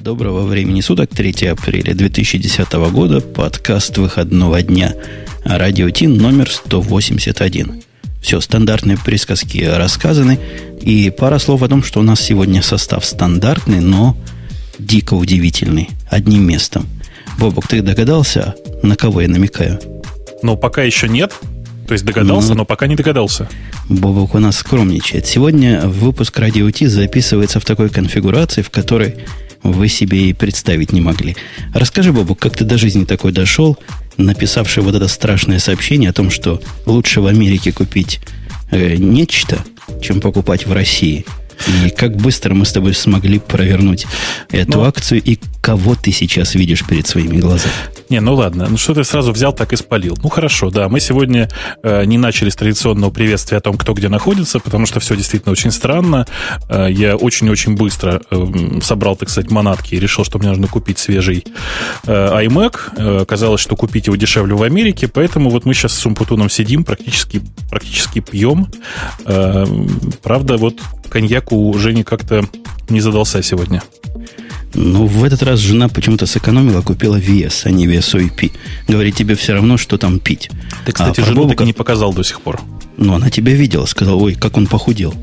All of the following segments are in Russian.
Доброго времени суток, 3 апреля 2010 года, подкаст выходного дня, радио ТИН номер 181. Все, стандартные присказки рассказаны, и пара слов о том, что у нас сегодня состав стандартный, но дико удивительный, одним местом. Бобок, ты догадался, на кого я намекаю? Ну, пока еще нет, то есть догадался, ну, но пока не догадался. Бобок у нас скромничает. Сегодня выпуск Радио Ти записывается в такой конфигурации, в которой вы себе и представить не могли. Расскажи, Бобок, как ты до жизни такой дошел, написавший вот это страшное сообщение о том, что лучше в Америке купить э, нечто, чем покупать в России – и как быстро мы с тобой смогли провернуть эту Но... акцию, и кого ты сейчас видишь перед своими глазами? Не, ну ладно, ну что ты сразу взял, так и спалил. Ну хорошо, да, мы сегодня э, не начали с традиционного приветствия о том, кто где находится, потому что все действительно очень странно. Э, я очень-очень быстро э, собрал, так сказать, манатки и решил, что мне нужно купить свежий э, iMac. Э, оказалось, что купить его дешевле в Америке, поэтому вот мы сейчас с Сумпутуном сидим, практически, практически пьем. Э, правда, вот коньяк у Жени как-то не задался сегодня. Ну, в этот раз жена почему-то сэкономила, купила VS, а не VSOP. Говорит, тебе все равно, что там пить. Ты, кстати, а жену Бобука... так не показал до сих пор. Ну, она тебя видела, сказала, ой, как он похудел.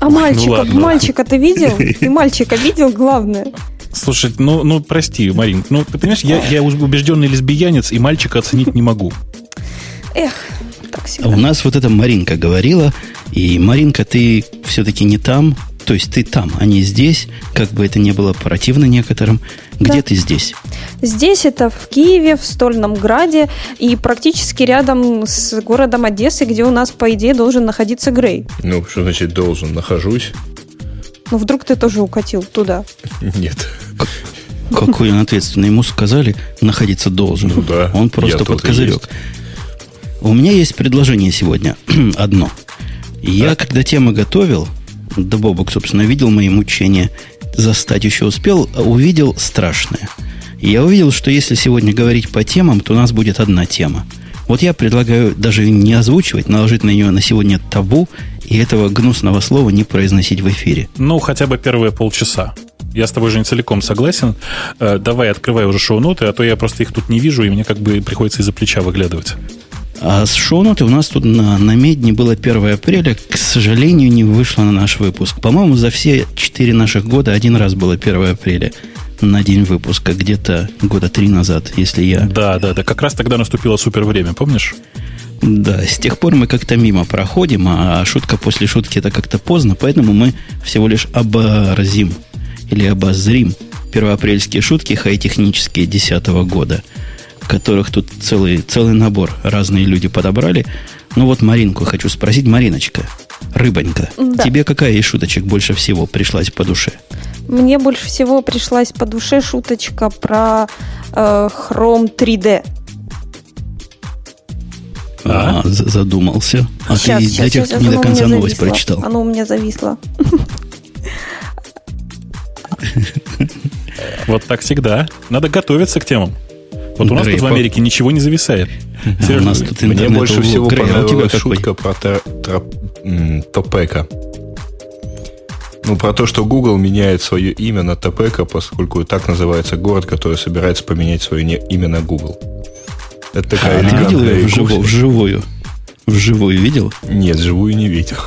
А мальчика, ну, мальчика ты видел? Ты мальчика видел, главное? Слушай, ну, ну прости, Марин, ну ты понимаешь, я, я убежденный лесбиянец и мальчика оценить не могу. Эх, так всегда. У нас вот эта Маринка говорила, и Маринка, ты все-таки не там, то есть ты там, а не здесь, как бы это ни было противно некоторым. Где да. ты здесь? Здесь это в Киеве, в Стольном Граде и практически рядом с городом Одессы, где у нас, по идее, должен находиться Грей. Ну, что значит должен? Нахожусь. Ну, вдруг ты тоже укатил туда? Нет. Какой он ответственный. Ему сказали, находиться должен. Ну да. Он просто под козырек. У меня есть предложение сегодня. Одно. Я, так. когда тему готовил, да Бобок, собственно, видел мои мучения, застать еще успел, увидел страшное. Я увидел, что если сегодня говорить по темам, то у нас будет одна тема. Вот я предлагаю даже не озвучивать, наложить на нее на сегодня табу и этого гнусного слова не произносить в эфире. Ну, хотя бы первые полчаса. Я с тобой же не целиком согласен. Э, давай, открывай уже шоу-ноты, а то я просто их тут не вижу, и мне как бы приходится из-за плеча выглядывать. А с шоу-ноты у нас тут на, на медне было 1 апреля. К сожалению, не вышло на наш выпуск. По-моему, за все 4 наших года один раз было 1 апреля на день выпуска, где-то года три назад, если я... Да, да, да, как раз тогда наступило супер время, помнишь? Да, с тех пор мы как-то мимо проходим, а шутка после шутки это как-то поздно, поэтому мы всего лишь образим или обозрим первоапрельские шутки хай-технические 2010 года – которых тут целый, целый набор разные люди подобрали. Ну вот Маринку хочу спросить. Мариночка, рыбонька, да. тебе какая из шуточек больше всего пришлась по душе? Мне больше всего пришлась по душе шуточка про э, Chrome 3D. А, а задумался. А сейчас, ты сейчас, для тех, кто не до конца новость зависло. прочитал. Оно у меня зависло. Вот так всегда. Надо готовиться к темам. Вот у нас тут в Америке ничего не зависает. у нас тут Мне больше всего понравилась шутка про Топека. Ну, про то, что Google меняет свое имя на Топека, поскольку так называется город, который собирается поменять свое имя на Google. Это такая а, ты видел вживую, вживую? Вживую видел? Нет, вживую не видел.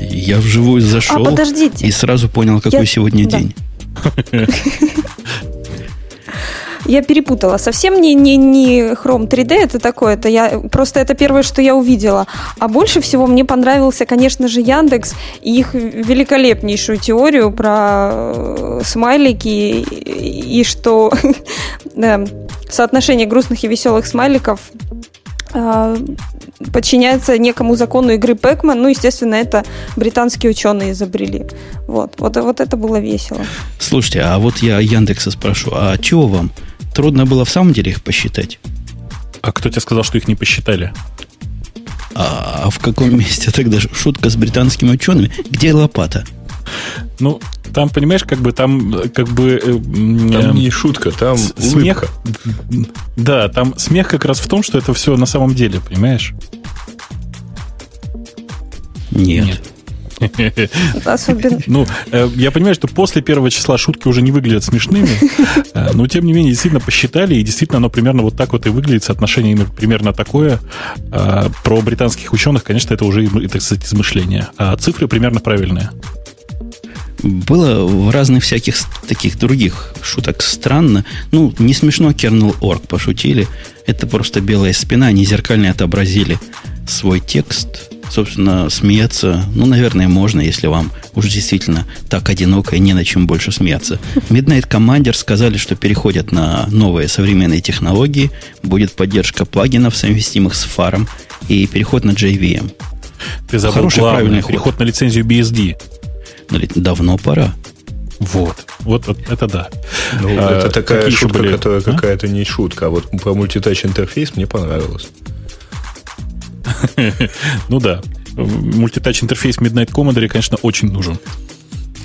Я вживую зашел а, подождите. и сразу понял, какой Я... сегодня да. день. Я перепутала. Совсем не, не, не Chrome 3D, это такое, это я, просто это первое, что я увидела. А больше всего мне понравился, конечно же, Яндекс и их великолепнейшую теорию про э, смайлики и, и что соотношение грустных и веселых смайликов подчиняется некому закону игры Пэкман. Ну, естественно, это британские ученые изобрели. Вот, вот, вот это было весело. Слушайте, а вот я Яндекса спрошу, а чего вам? Трудно было в самом деле их посчитать. А кто тебе сказал, что их не посчитали? А, а в каком месте тогда шутка с британскими учеными? Где лопата? Ну, там, понимаешь, как бы там, как бы... Э, там э, не шутка, там смех. Улыбка. Да, там смех как раз в том, что это все на самом деле, понимаешь? Нет. Нет. Особенно. Ну, э, я понимаю, что после первого числа шутки уже не выглядят смешными, но тем не менее действительно посчитали, и действительно оно примерно вот так вот и выглядит, соотношение примерно такое. А, про британских ученых, конечно, это уже, так сказать, измышление. А цифры примерно правильные. Было в разных всяких таких других шуток странно. Ну, не смешно Kernel.org пошутили. Это просто белая спина, они зеркально отобразили свой текст. Собственно, смеяться, ну, наверное, можно, если вам уж действительно так одиноко и не на чем больше смеяться. Midnight Commander сказали, что переходят на новые современные технологии, будет поддержка плагинов, совместимых с фаром, и переход на JVM. Ты забыл Хороший, правильный переход ход. на лицензию BSD. Давно пора. Вот. Вот, вот это да. Ну, а, это такая шутка, были? которая а? какая-то не шутка. А вот про мультитач интерфейс мне понравилось. ну да. Мультитач интерфейс Midnight Commodore, конечно, очень нужен.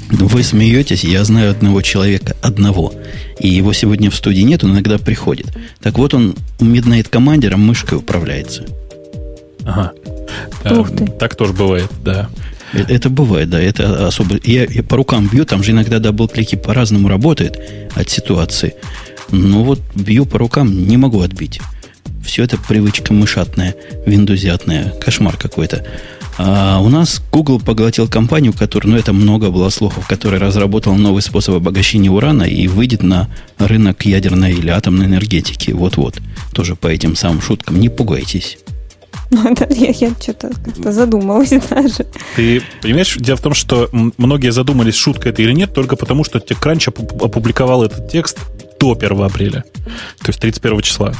Вы смеетесь, я знаю одного человека, одного. И его сегодня в студии нет, он иногда приходит. Так вот он у Midnight Commander мышкой управляется. Ага. Ух ты. Так тоже бывает, да. Это бывает, да. Это особо. Я, я по рукам бью, там же иногда дабл-клики по-разному работает от ситуации. Но вот бью по рукам, не могу отбить. Все это привычка мышатная, виндузятная, кошмар какой-то. А у нас Google поглотил компанию, которая, ну это много было слухов, которая разработала новый способ обогащения урана и выйдет на рынок ядерной или атомной энергетики. Вот-вот. Тоже по этим самым шуткам. Не пугайтесь. Ну, я, я что-то как-то задумалась даже. Ты понимаешь, дело в том, что многие задумались, шутка это или нет, только потому, что TechCrunch опубликовал этот текст до 1 апреля, то есть 31 числа.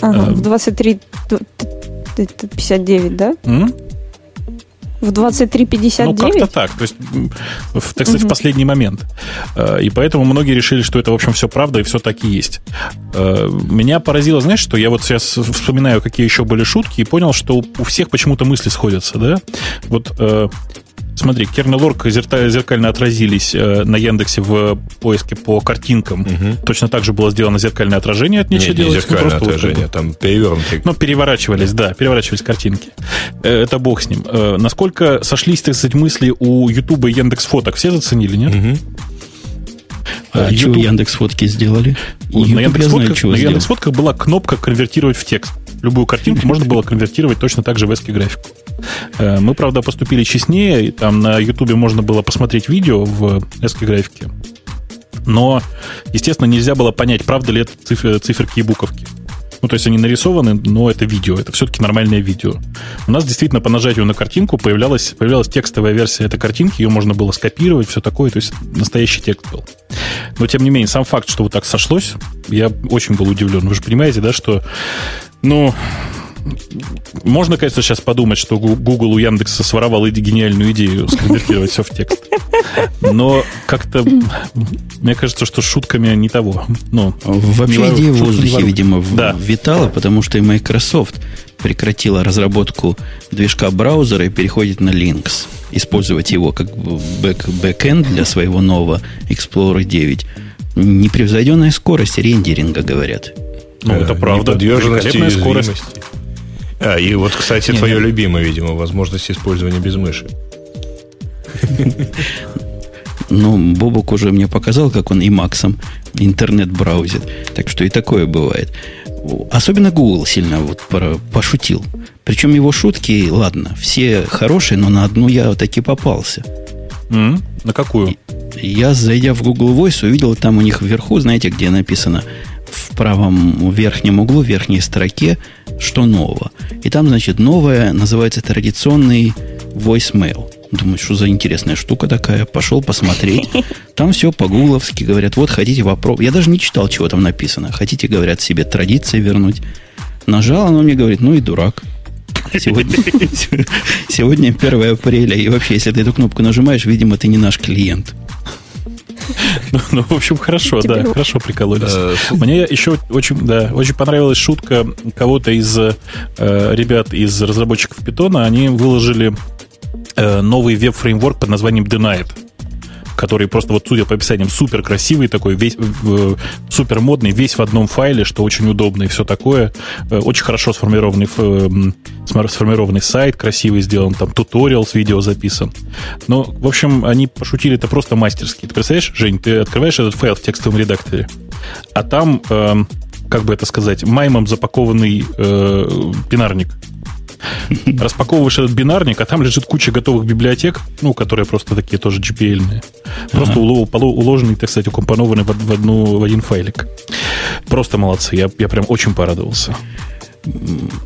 Ага, в 23.59, да? М? В 23.59? Ну, как-то так. То есть, в, так сказать, угу. в последний момент. Э, и поэтому многие решили, что это, в общем, все правда и все так и есть. Э, меня поразило, знаешь, что я вот сейчас вспоминаю, какие еще были шутки, и понял, что у всех почему-то мысли сходятся, да? Вот Смотри, Kernel.org зеркально отразились э, на Яндексе в поиске по картинкам. Угу. Точно так же было сделано зеркальное отражение от нечего делать. Не зеркальное ну, отражение, вот, там перевернутые. Ну, переворачивались, да, переворачивались картинки. Э, это бог с ним. Э, насколько сошлись, так сказать, мысли у Ютуба и Яндекс Фоток? Все заценили, нет? Угу. А YouTube... что Яндекс Фотки сделали? на Яндекс, Фотках, на Яндекс Фотках была кнопка конвертировать в текст. Любую картинку можно было конвертировать точно так же в эски графику. Э, мы, правда, поступили честнее. Там на Ютубе можно было посмотреть видео в эски графике. Но, естественно, нельзя было понять, правда ли это циферки и буковки. Ну, то есть они нарисованы, но это видео, это все-таки нормальное видео. У нас действительно по нажатию на картинку появлялась, появлялась текстовая версия этой картинки, ее можно было скопировать, все такое, то есть настоящий текст был. Но, тем не менее, сам факт, что вот так сошлось, я очень был удивлен. Вы же понимаете, да, что, ну, можно, конечно, сейчас подумать, что Google у Яндекса своровал гениальную идею сконвертировать все в текст. Но как-то мне кажется, что шутками не того. Ну, Вообще идея в воздухе, видимо, да. витала, потому что и Microsoft прекратила разработку движка браузера и переходит на Linux. Использовать его как бэк бэкэнд для своего нового Explorer 9. Непревзойденная скорость рендеринга, говорят. Ну, это э, правда. Великолепная скорость. А, и вот, кстати, не, твое не. любимое, видимо, возможность использования без мыши. Ну, Бобок уже мне показал, как он и Максом интернет браузит. Так что и такое бывает. Особенно Google сильно вот пошутил. Причем его шутки, ладно, все хорошие, но на одну я таки попался. Mm, на какую? Я, зайдя в Google Voice, увидел там у них вверху, знаете, где написано правом верхнем углу, верхней строке, что нового. И там, значит, новое называется традиционный voicemail. Думаю, что за интересная штука такая. Пошел посмотреть. Там все по-гугловски. Говорят, вот хотите попробовать. Я даже не читал, чего там написано. Хотите, говорят, себе традиции вернуть. Нажал, оно мне говорит, ну и дурак. Сегодня, сегодня 1 апреля. И вообще, если ты эту кнопку нажимаешь, видимо, ты не наш клиент. Ну, ну, в общем, хорошо, да, хорошо прикололись. Э, Мне еще очень, да, очень понравилась шутка кого-то из э, ребят из разработчиков Питона. Они выложили э, новый веб-фреймворк под названием Denied. Который просто вот, судя по описаниям, супер красивый такой, весь, супер модный, весь в одном файле, что очень удобно и все такое. Э, очень хорошо сформированный, сформированный сайт, красивый сделан, там туториал с видео записан. Но, в общем, они пошутили это просто мастерски. Ты представляешь, Жень, ты открываешь этот файл в текстовом редакторе, а там, э, как бы это сказать, маймом запакованный э, бинарник. Распаковываешь этот бинарник, а там лежит куча готовых библиотек, ну, которые просто такие тоже GPL-ные. Просто ага. уложенные, так сказать, укомпонованные в, в, одну, в один файлик. Просто молодцы. Я, я прям очень порадовался.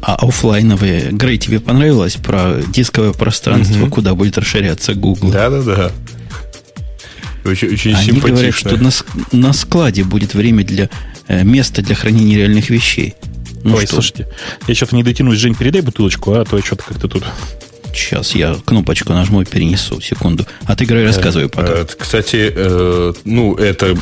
А офлайновые, Грей, тебе понравилось про дисковое пространство, угу. куда будет расширяться Google? Да-да-да. Очень, очень Они симпатично. говорят, что на, на складе будет время для э, места для хранения реальных вещей. Ну Ой, что? слушайте, я что-то не дотянусь. Жень, передай бутылочку, а то я что-то как-то тут... Сейчас я кнопочку нажму и перенесу. Секунду. А ты, Грей, рассказывай пока. Э, кстати, э, ну, это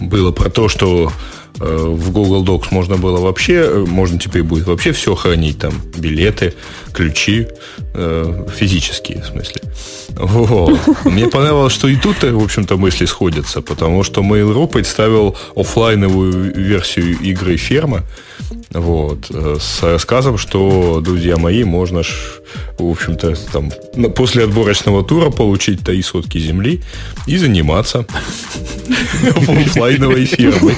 было про то, что Э, в Google Docs можно было вообще, э, можно теперь будет вообще все хранить, там, билеты, ключи, э, физические, в смысле. Вот. Мне понравилось, что и тут, в общем-то, мысли сходятся, потому что Mail.ru представил офлайновую версию игры «Ферма», вот, э, с рассказом, что, друзья мои, можно ж, в общем-то, там, после отборочного тура получить три сотки земли и заниматься офлайновой фермой.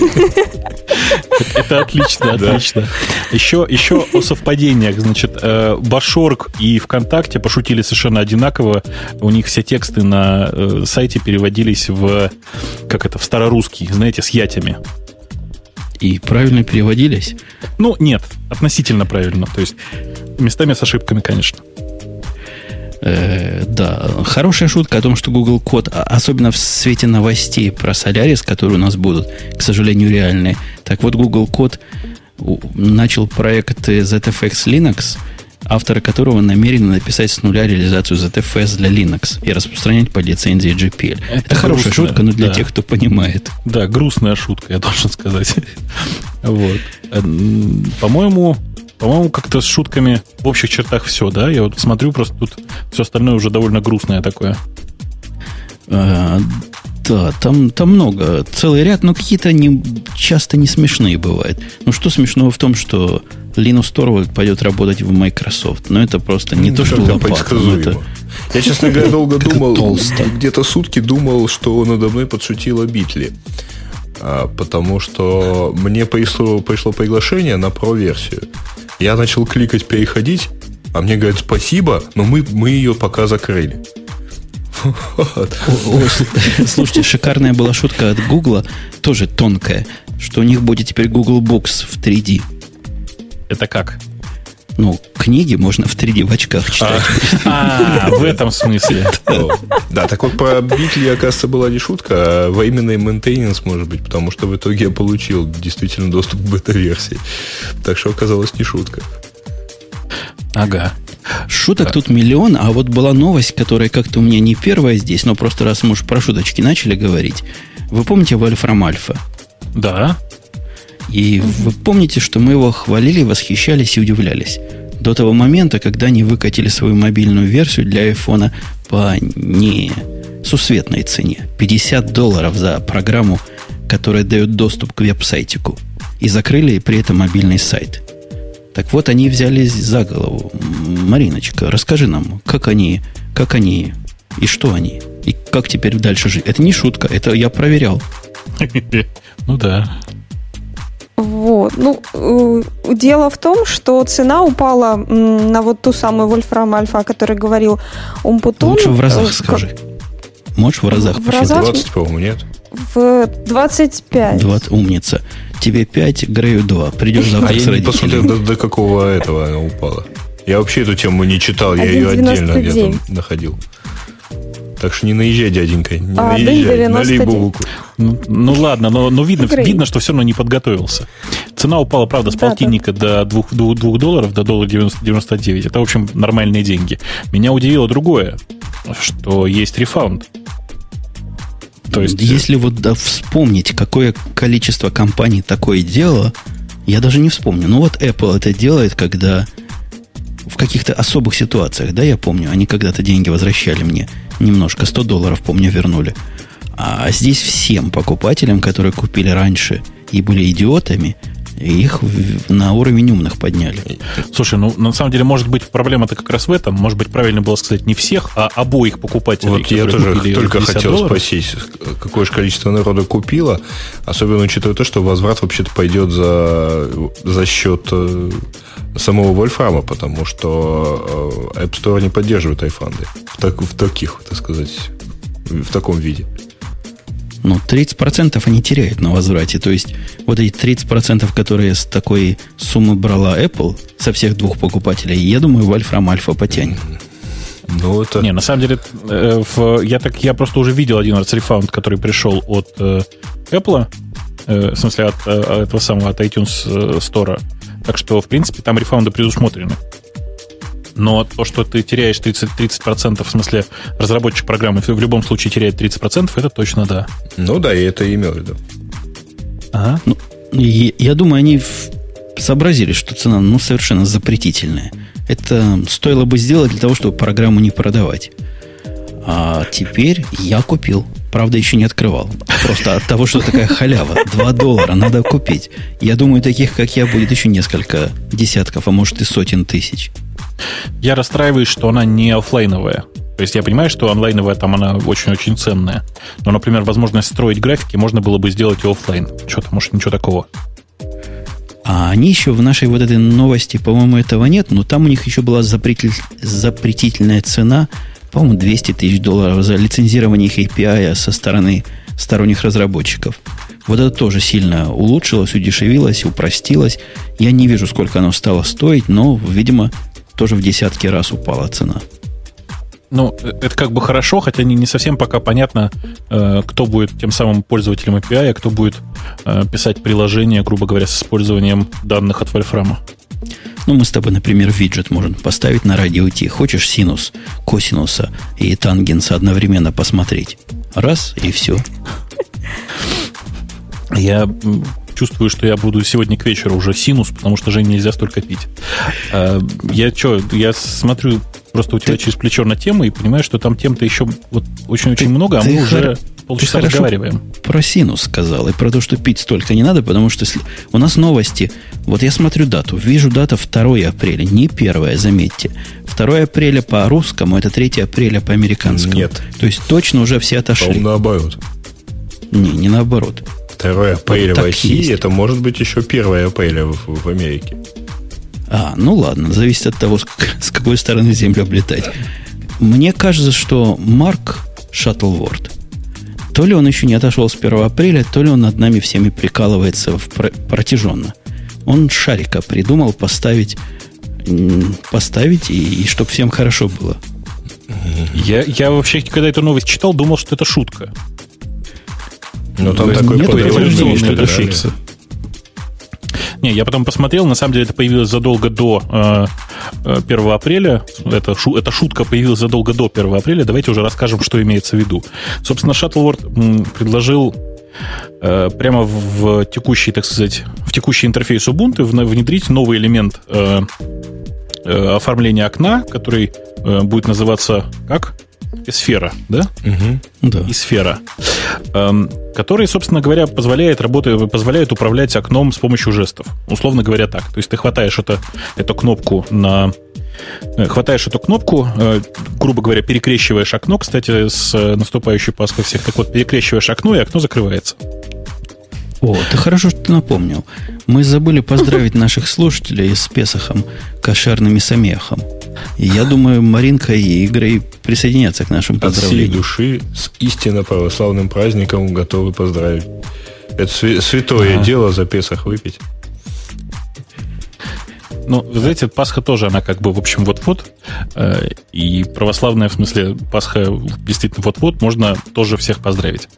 Это отлично, отлично. Еще, еще о совпадениях. Значит, э, Башорг и ВКонтакте пошутили совершенно одинаково. У них все тексты на э, сайте переводились в, как это, в старорусский, знаете, с ятями. И правильно переводились? Ну, нет, относительно правильно. То есть местами с ошибками, конечно. Э, да, хорошая шутка о том, что Google код, а, особенно в свете новостей про Solaris, которые у нас будут, к сожалению, реальные. Так вот, Google код начал проект ZFX Linux, авторы которого намерены написать с нуля реализацию ZFS для Linux и распространять по лицензии GPL. Это, Это хорошая грустная, шутка, но для да. тех, кто понимает. Да, грустная шутка, я должен сказать. вот. Э, по-моему, по-моему, как-то с шутками в общих чертах все, да? Я вот смотрю, просто тут все остальное уже довольно грустное такое. А, да, там, там много, целый ряд, но какие-то не, часто не смешные бывают. Ну, что смешного в том, что Linus Torvald пойдет работать в Microsoft. Но это просто не ну, то, что лопата. Это... Я, честно говоря, долго думал, где-то сутки думал, что надо мной подшутила Битли. А, потому что мне пришло, пришло приглашение на про-версию. Я начал кликать «Переходить», а мне говорят «Спасибо, но мы, мы ее пока закрыли». Слушайте, шикарная была шутка от Гугла, тоже тонкая, что у них будет теперь Google Books в 3D. Это как? Ну, книги можно в 3D в очках читать. А, в этом смысле. Да, так вот про Bitly, оказывается, была не шутка, а временный maintenance, может быть, потому что в итоге я получил действительно доступ к бета-версии. Так что оказалось не шутка. Ага. Шуток тут миллион, а вот была новость, которая как-то у меня не первая здесь, но просто раз мы уж про шуточки начали говорить. Вы помните Wolfram Alpha? Да. И вы помните, что мы его хвалили, восхищались и удивлялись. До того момента, когда они выкатили свою мобильную версию для айфона по несусветной цене. 50 долларов за программу, которая дает доступ к веб-сайтику. И закрыли при этом мобильный сайт. Так вот, они взялись за голову. Мариночка, расскажи нам, как они, как они и что они, и как теперь дальше жить. Это не шутка, это я проверял. Ну да. Вот. Ну, э, дело в том, что цена упала на вот ту самую Вольфрам Альфа, о которой говорил Умпутун. Лучше в разах э, скажи. Можешь в разах в разах, 20, по-моему, нет? В 25. 20, умница. Тебе 5, Грею 2. Придешь завтра а с родителями. посмотрел, до, до какого этого она упала. Я вообще эту тему не читал, я ее отдельно где-то находил. Так что не наезжай, дяденька, не а, наезжай, налей бубуку. Ну, ну ладно, но, но видно, видно, что все равно не подготовился. Цена упала, правда, с да, полтинника да. до 2, 2, 2 долларов, до доллара 99. Это, в общем, нормальные деньги. Меня удивило другое, что есть рефаунд. То есть... Если вот да, вспомнить, какое количество компаний такое делало, я даже не вспомню. Ну вот Apple это делает, когда в каких-то особых ситуациях, да, я помню, они когда-то деньги возвращали мне немножко, 100 долларов, помню, вернули. А здесь всем покупателям, которые купили раньше и были идиотами, их на уровень умных подняли. Слушай, ну на самом деле, может быть, проблема-то как раз в этом. Может быть, правильно было сказать не всех, а обоих покупателей. Вот я тоже только хотел долларов. спросить, какое же количество народа купило, особенно учитывая то, что возврат вообще-то пойдет за, за счет э, самого Вольфрама, потому что э, App Store не поддерживает айфанды в, так, в таких, так сказать, в таком виде. Ну, 30% они теряют на возврате. То есть, вот эти 30%, которые с такой суммы брала Apple, со всех двух покупателей, я думаю, Вольфрам Альфа потянет. Ну, это... Не, на самом деле, э, в, я, так, я просто уже видел один раз рефаунд, который пришел от э, Apple, э, в смысле, от, э, от этого самого, от iTunes э, Store. Так что, в принципе, там рефаунды предусмотрены. Но то, что ты теряешь 30%, 30% в смысле разработчик программы в любом случае теряет 30%, это точно да. Ну да, и это имел в виду. Ага. Ну, я, я думаю, они сообразили, что цена ну, совершенно запретительная. Это стоило бы сделать для того, чтобы программу не продавать. А теперь я купил. Правда, еще не открывал. Просто от того, что такая халява. 2 доллара надо купить. Я думаю, таких, как я, будет еще несколько десятков, а может и сотен тысяч. Я расстраиваюсь, что она не офлайновая. То есть я понимаю, что онлайновая там она очень-очень ценная. Но, например, возможность строить графики можно было бы сделать и офлайн. Что-то, может, ничего такого. А они еще в нашей вот этой новости, по-моему, этого нет, но там у них еще была запретитель, запретительная цена, по-моему, 200 тысяч долларов за лицензирование их API со стороны сторонних разработчиков. Вот это тоже сильно улучшилось, удешевилось, упростилось. Я не вижу, сколько оно стало стоить, но, видимо, тоже в десятки раз упала цена. Ну, это как бы хорошо, хотя не, не совсем пока понятно, э, кто будет тем самым пользователем API, а кто будет э, писать приложение, грубо говоря, с использованием данных от Вольфрама. Ну, мы с тобой, например, виджет можем поставить на радио Ти. Хочешь синус, косинуса и тангенса одновременно посмотреть? Раз, и все. Я чувствую, что я буду сегодня к вечеру уже синус, потому что же нельзя столько пить. А, я что, я смотрю просто у тебя ты, через плечо на тему и понимаю, что там тем-то еще вот очень-очень много, а мы хор... уже полчаса ты разговариваем. Про синус сказал, и про то, что пить столько не надо, потому что у нас новости. Вот я смотрю дату, вижу дата 2 апреля, не 1, заметьте. 2 апреля по русскому, это 3 апреля по американскому. Нет. То есть точно уже все отошли. по наоборот. Не, не наоборот. 2 апреля вот в России, есть. это может быть еще 1 апреля в, в Америке. А, ну ладно, зависит от того, с, с какой стороны Землю облетать. Мне кажется, что Марк Шаттлворд, то ли он еще не отошел с 1 апреля, то ли он над нами всеми прикалывается в протяженно. Он шарика придумал поставить, поставить и, и чтобы всем хорошо было. Я, я вообще, когда эту новость читал, думал, что это шутка. Ну, там такой подтверждение, что это шутка. Не, я потом посмотрел, на самом деле это появилось задолго до э, 1 э, апреля. Это, шу, эта шутка появилась задолго до 1 апреля. Давайте уже расскажем, что имеется в виду. Собственно, Shuttleword предложил э, прямо в текущий, так сказать, в текущий интерфейс Ubuntu внедрить новый элемент э, э, оформления окна, который э, будет называться как? Сфера, да? Угу. Да. И сфера, эм, который, собственно говоря, позволяет работать, позволяет управлять окном с помощью жестов. Условно говоря, так. То есть ты хватаешь это, эту кнопку на э, хватаешь эту кнопку, э, грубо говоря, перекрещиваешь окно, кстати, с наступающей Пасхой всех. Так вот, перекрещиваешь окно, и окно закрывается. О, ты хорошо, что ты напомнил. Мы забыли поздравить наших слушателей с Песохом, кошерным и самехом. И я думаю, Маринка и Игорь присоединятся к нашим поздравлениям. От всей души с истинно православным праздником готовы поздравить. Это святое ага. дело за Песах выпить. Ну, вы знаете, Пасха тоже, она как бы, в общем, вот-вот. Э, и православная, в смысле, Пасха действительно вот-вот, можно тоже всех поздравить.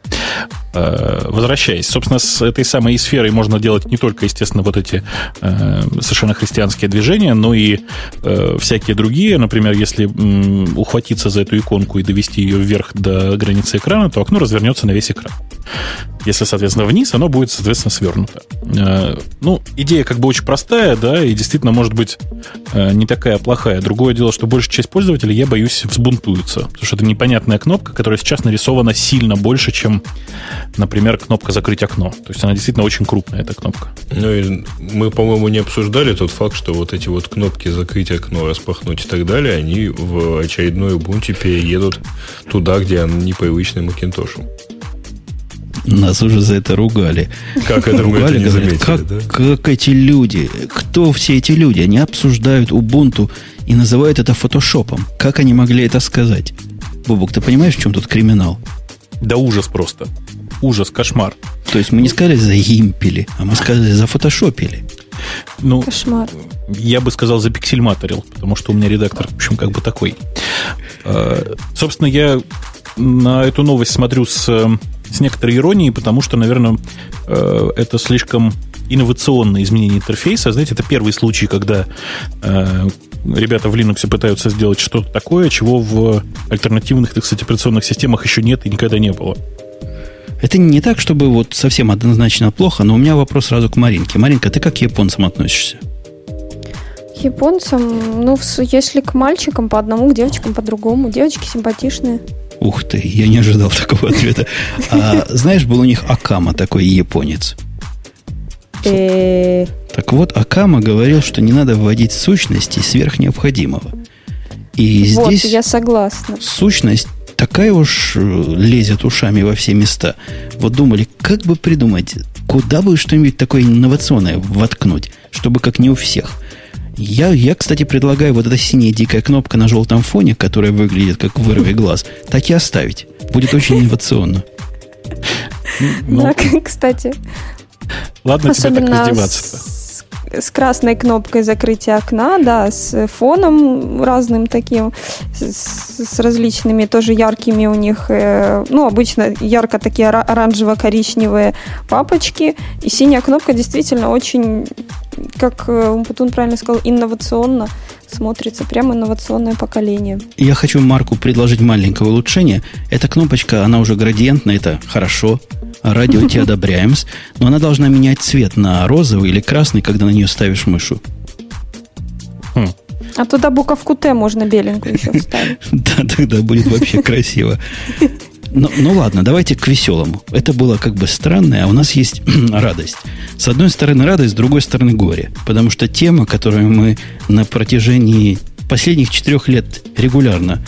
Э, возвращаясь, собственно, с этой самой сферой можно делать не только, естественно, вот эти э, совершенно христианские движения, но и всякие другие. Например, если ухватиться за эту иконку и довести ее вверх до границы экрана, то окно развернется на весь экран. Если, соответственно, вниз, оно будет, соответственно, свернуто. Ну, идея как бы очень простая, да, и действительно может быть э, не такая плохая. Другое дело, что большая часть пользователей, я боюсь, взбунтуются. Потому что это непонятная кнопка, которая сейчас нарисована сильно больше, чем например, кнопка «Закрыть окно». То есть она действительно очень крупная, эта кнопка. Ну и мы, по-моему, не обсуждали тот факт, что вот эти вот кнопки «Закрыть окно», «Распахнуть» и так далее, они в очередной Ubuntu переедут туда, где они непривычны Macintosh. Нас уже за это ругали. Как это ругали, не заметили, как, да? как эти люди, кто все эти люди? Они обсуждают Ubuntu и называют это фотошопом. Как они могли это сказать? Бубук, ты понимаешь, в чем тут криминал? Да ужас просто. Ужас, кошмар. То есть мы не сказали заимпили, а мы сказали зафотошопили. Ну, Кошмар. Я бы сказал запиксельматорил, потому что у меня редактор, в общем, как бы такой. А, собственно, я на эту новость смотрю с, с некоторой иронией, потому что, наверное, э, это слишком инновационное изменение интерфейса. Знаете, это первый случай, когда э, ребята в Linux пытаются сделать что-то такое, чего в альтернативных, так сказать, операционных системах еще нет и никогда не было. Это не так, чтобы вот совсем однозначно плохо, но у меня вопрос сразу к Маринке. Маринка, ты как к японцам относишься? К японцам, ну, если к мальчикам по одному, к девочкам по другому. Девочки симпатичные. Ух ты, я не ожидал такого ответа. А, знаешь, был у них Акама такой японец. Э. Так вот, Акама говорил, что не надо вводить сущности сверх необходимого. И вот, здесь я согласна. Сущность такая уж э, лезет ушами во все места. Вот думали, как бы придумать, куда бы что-нибудь такое инновационное воткнуть, чтобы как не у всех. Я, я, кстати, предлагаю вот эта синяя дикая кнопка на желтом фоне, которая выглядит как вырви глаз, так и оставить. Будет очень инновационно. Ну, да, кстати. Ладно тебе так раздеваться-то с красной кнопкой закрытия окна, да, с фоном разным таким, с, с различными тоже яркими у них, э, ну, обычно ярко такие оранжево-коричневые папочки. И синяя кнопка действительно очень, как э, Умпутун правильно сказал, инновационно смотрится. Прямо инновационное поколение. Я хочу Марку предложить маленькое улучшение. Эта кнопочка, она уже градиентная, это хорошо. Радио тебе одобряем, но она должна менять цвет на розовый или красный, когда на нее ставишь мышу. Хм. А туда буковку Т можно беленькую еще вставить. Да, тогда будет вообще красиво. Ну, ну ладно, давайте к веселому. Это было как бы странно, а у нас есть радость. С одной стороны радость, с другой стороны горе. Потому что тема, которую мы на протяжении последних четырех лет регулярно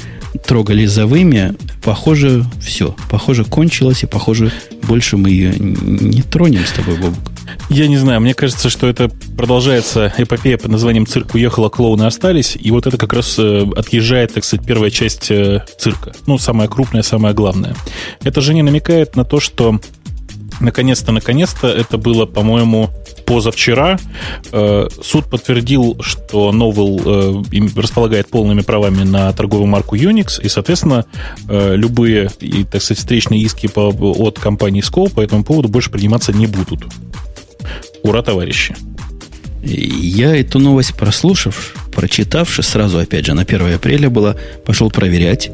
трогали за вымя, похоже, все. Похоже, кончилось, и, похоже, больше мы ее не тронем с тобой, Бобук. Я не знаю, мне кажется, что это продолжается эпопея под названием «Цирк уехала, клоуны остались», и вот это как раз э, отъезжает, так сказать, первая часть э, цирка. Ну, самая крупная, самая главная. Это же не намекает на то, что наконец-то, наконец-то, это было, по-моему, позавчера э, суд подтвердил, что Novell э, располагает полными правами на торговую марку Unix, и, соответственно, э, любые, и, так сказать, встречные иски по, от компании Scope по этому поводу больше приниматься не будут. Ура, товарищи! Я эту новость прослушав, прочитавши, сразу, опять же, на 1 апреля было, пошел проверять.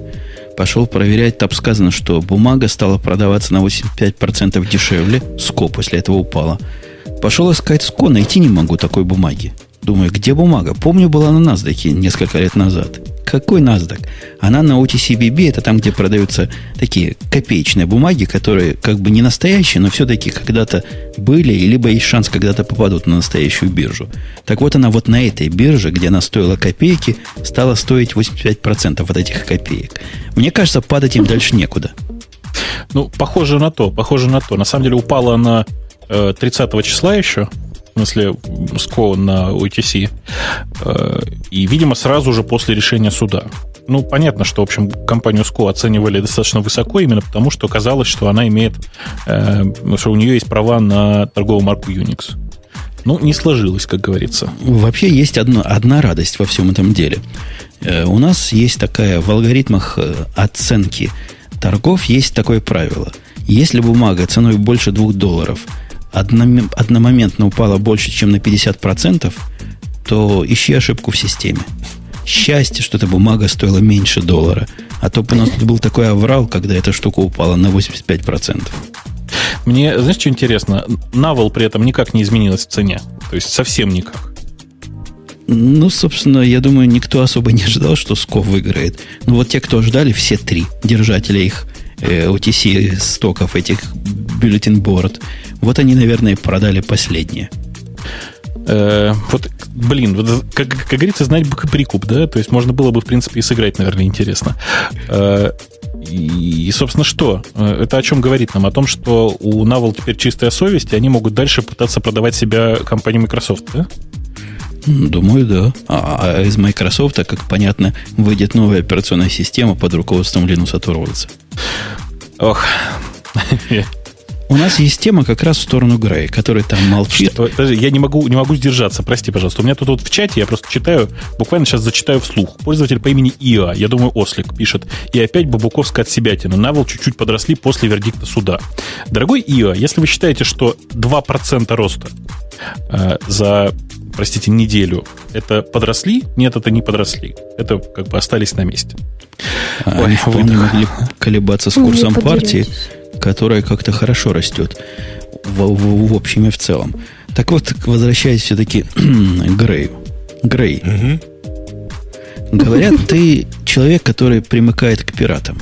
Пошел проверять, там сказано, что бумага стала продаваться на 85% дешевле. СКО после этого упала. Пошел искать СКО, найти не могу такой бумаги. Думаю, где бумага? Помню, была на NASDAQ несколько лет назад. Какой NASDAQ? Она на OTCBB, это там, где продаются такие копеечные бумаги, которые как бы не настоящие, но все-таки когда-то были, либо есть шанс когда-то попадут на настоящую биржу. Так вот она вот на этой бирже, где она стоила копейки, стала стоить 85% от этих копеек. Мне кажется, падать им дальше некуда. Ну, похоже на то, похоже на то. На самом деле упала она 30 э, числа еще, в смысле, СКО на OTC, э, и, видимо, сразу же после решения суда. Ну, понятно, что, в общем, компанию СКО оценивали достаточно высоко, именно потому, что казалось, что она имеет, э, что у нее есть права на торговую марку Unix. Ну, не сложилось, как говорится. Вообще есть одно, одна радость во всем этом деле. У нас есть такая в алгоритмах оценки торгов, есть такое правило – Если бумага ценой больше 2 долларов одномоментно упала больше, чем на 50%, то ищи ошибку в системе. Счастье, что эта бумага стоила меньше доллара. А то у нас тут был такой аврал, когда эта штука упала на 85%. Мне, знаешь, что интересно? Навал при этом никак не изменилась в цене. То есть совсем никак. Ну, собственно, я думаю, никто особо не ждал, что Сков выиграет. Ну, вот те, кто ждали, все три держателя их OTC стоков, этих бюллетин борд, вот они, наверное, продали последние. Э, вот, блин, вот, как, как говорится, знать бы прикуп, да? То есть можно было бы, в принципе, и сыграть, наверное, интересно. Э, и, собственно, что? Э, это о чем говорит нам? О том, что у Naval теперь чистая совесть, и они могут дальше пытаться продавать себя компании Microsoft, да? Думаю, да. А, а из Microsoft, как понятно, выйдет новая операционная система под руководством Linus Torvalds. Ох. У нас есть тема как раз в сторону Грей, который там молчит. Что? Подожди, я не могу, не могу сдержаться, прости, пожалуйста. У меня тут вот в чате, я просто читаю, буквально сейчас зачитаю вслух. Пользователь по имени Иа, я думаю, Ослик, пишет. И опять Бабуковская от себятина. Навал чуть-чуть подросли после вердикта суда. Дорогой Иа, если вы считаете, что 2% роста э, за простите, неделю, это подросли? Нет, это не подросли. Это как бы остались на месте. А Ой, они вполне могли колебаться с курсом партии которая как-то хорошо растет в, в, в общем и в целом. Так вот, возвращаясь все-таки к Грею. Грей. Угу. Говорят, ты человек, который примыкает к пиратам.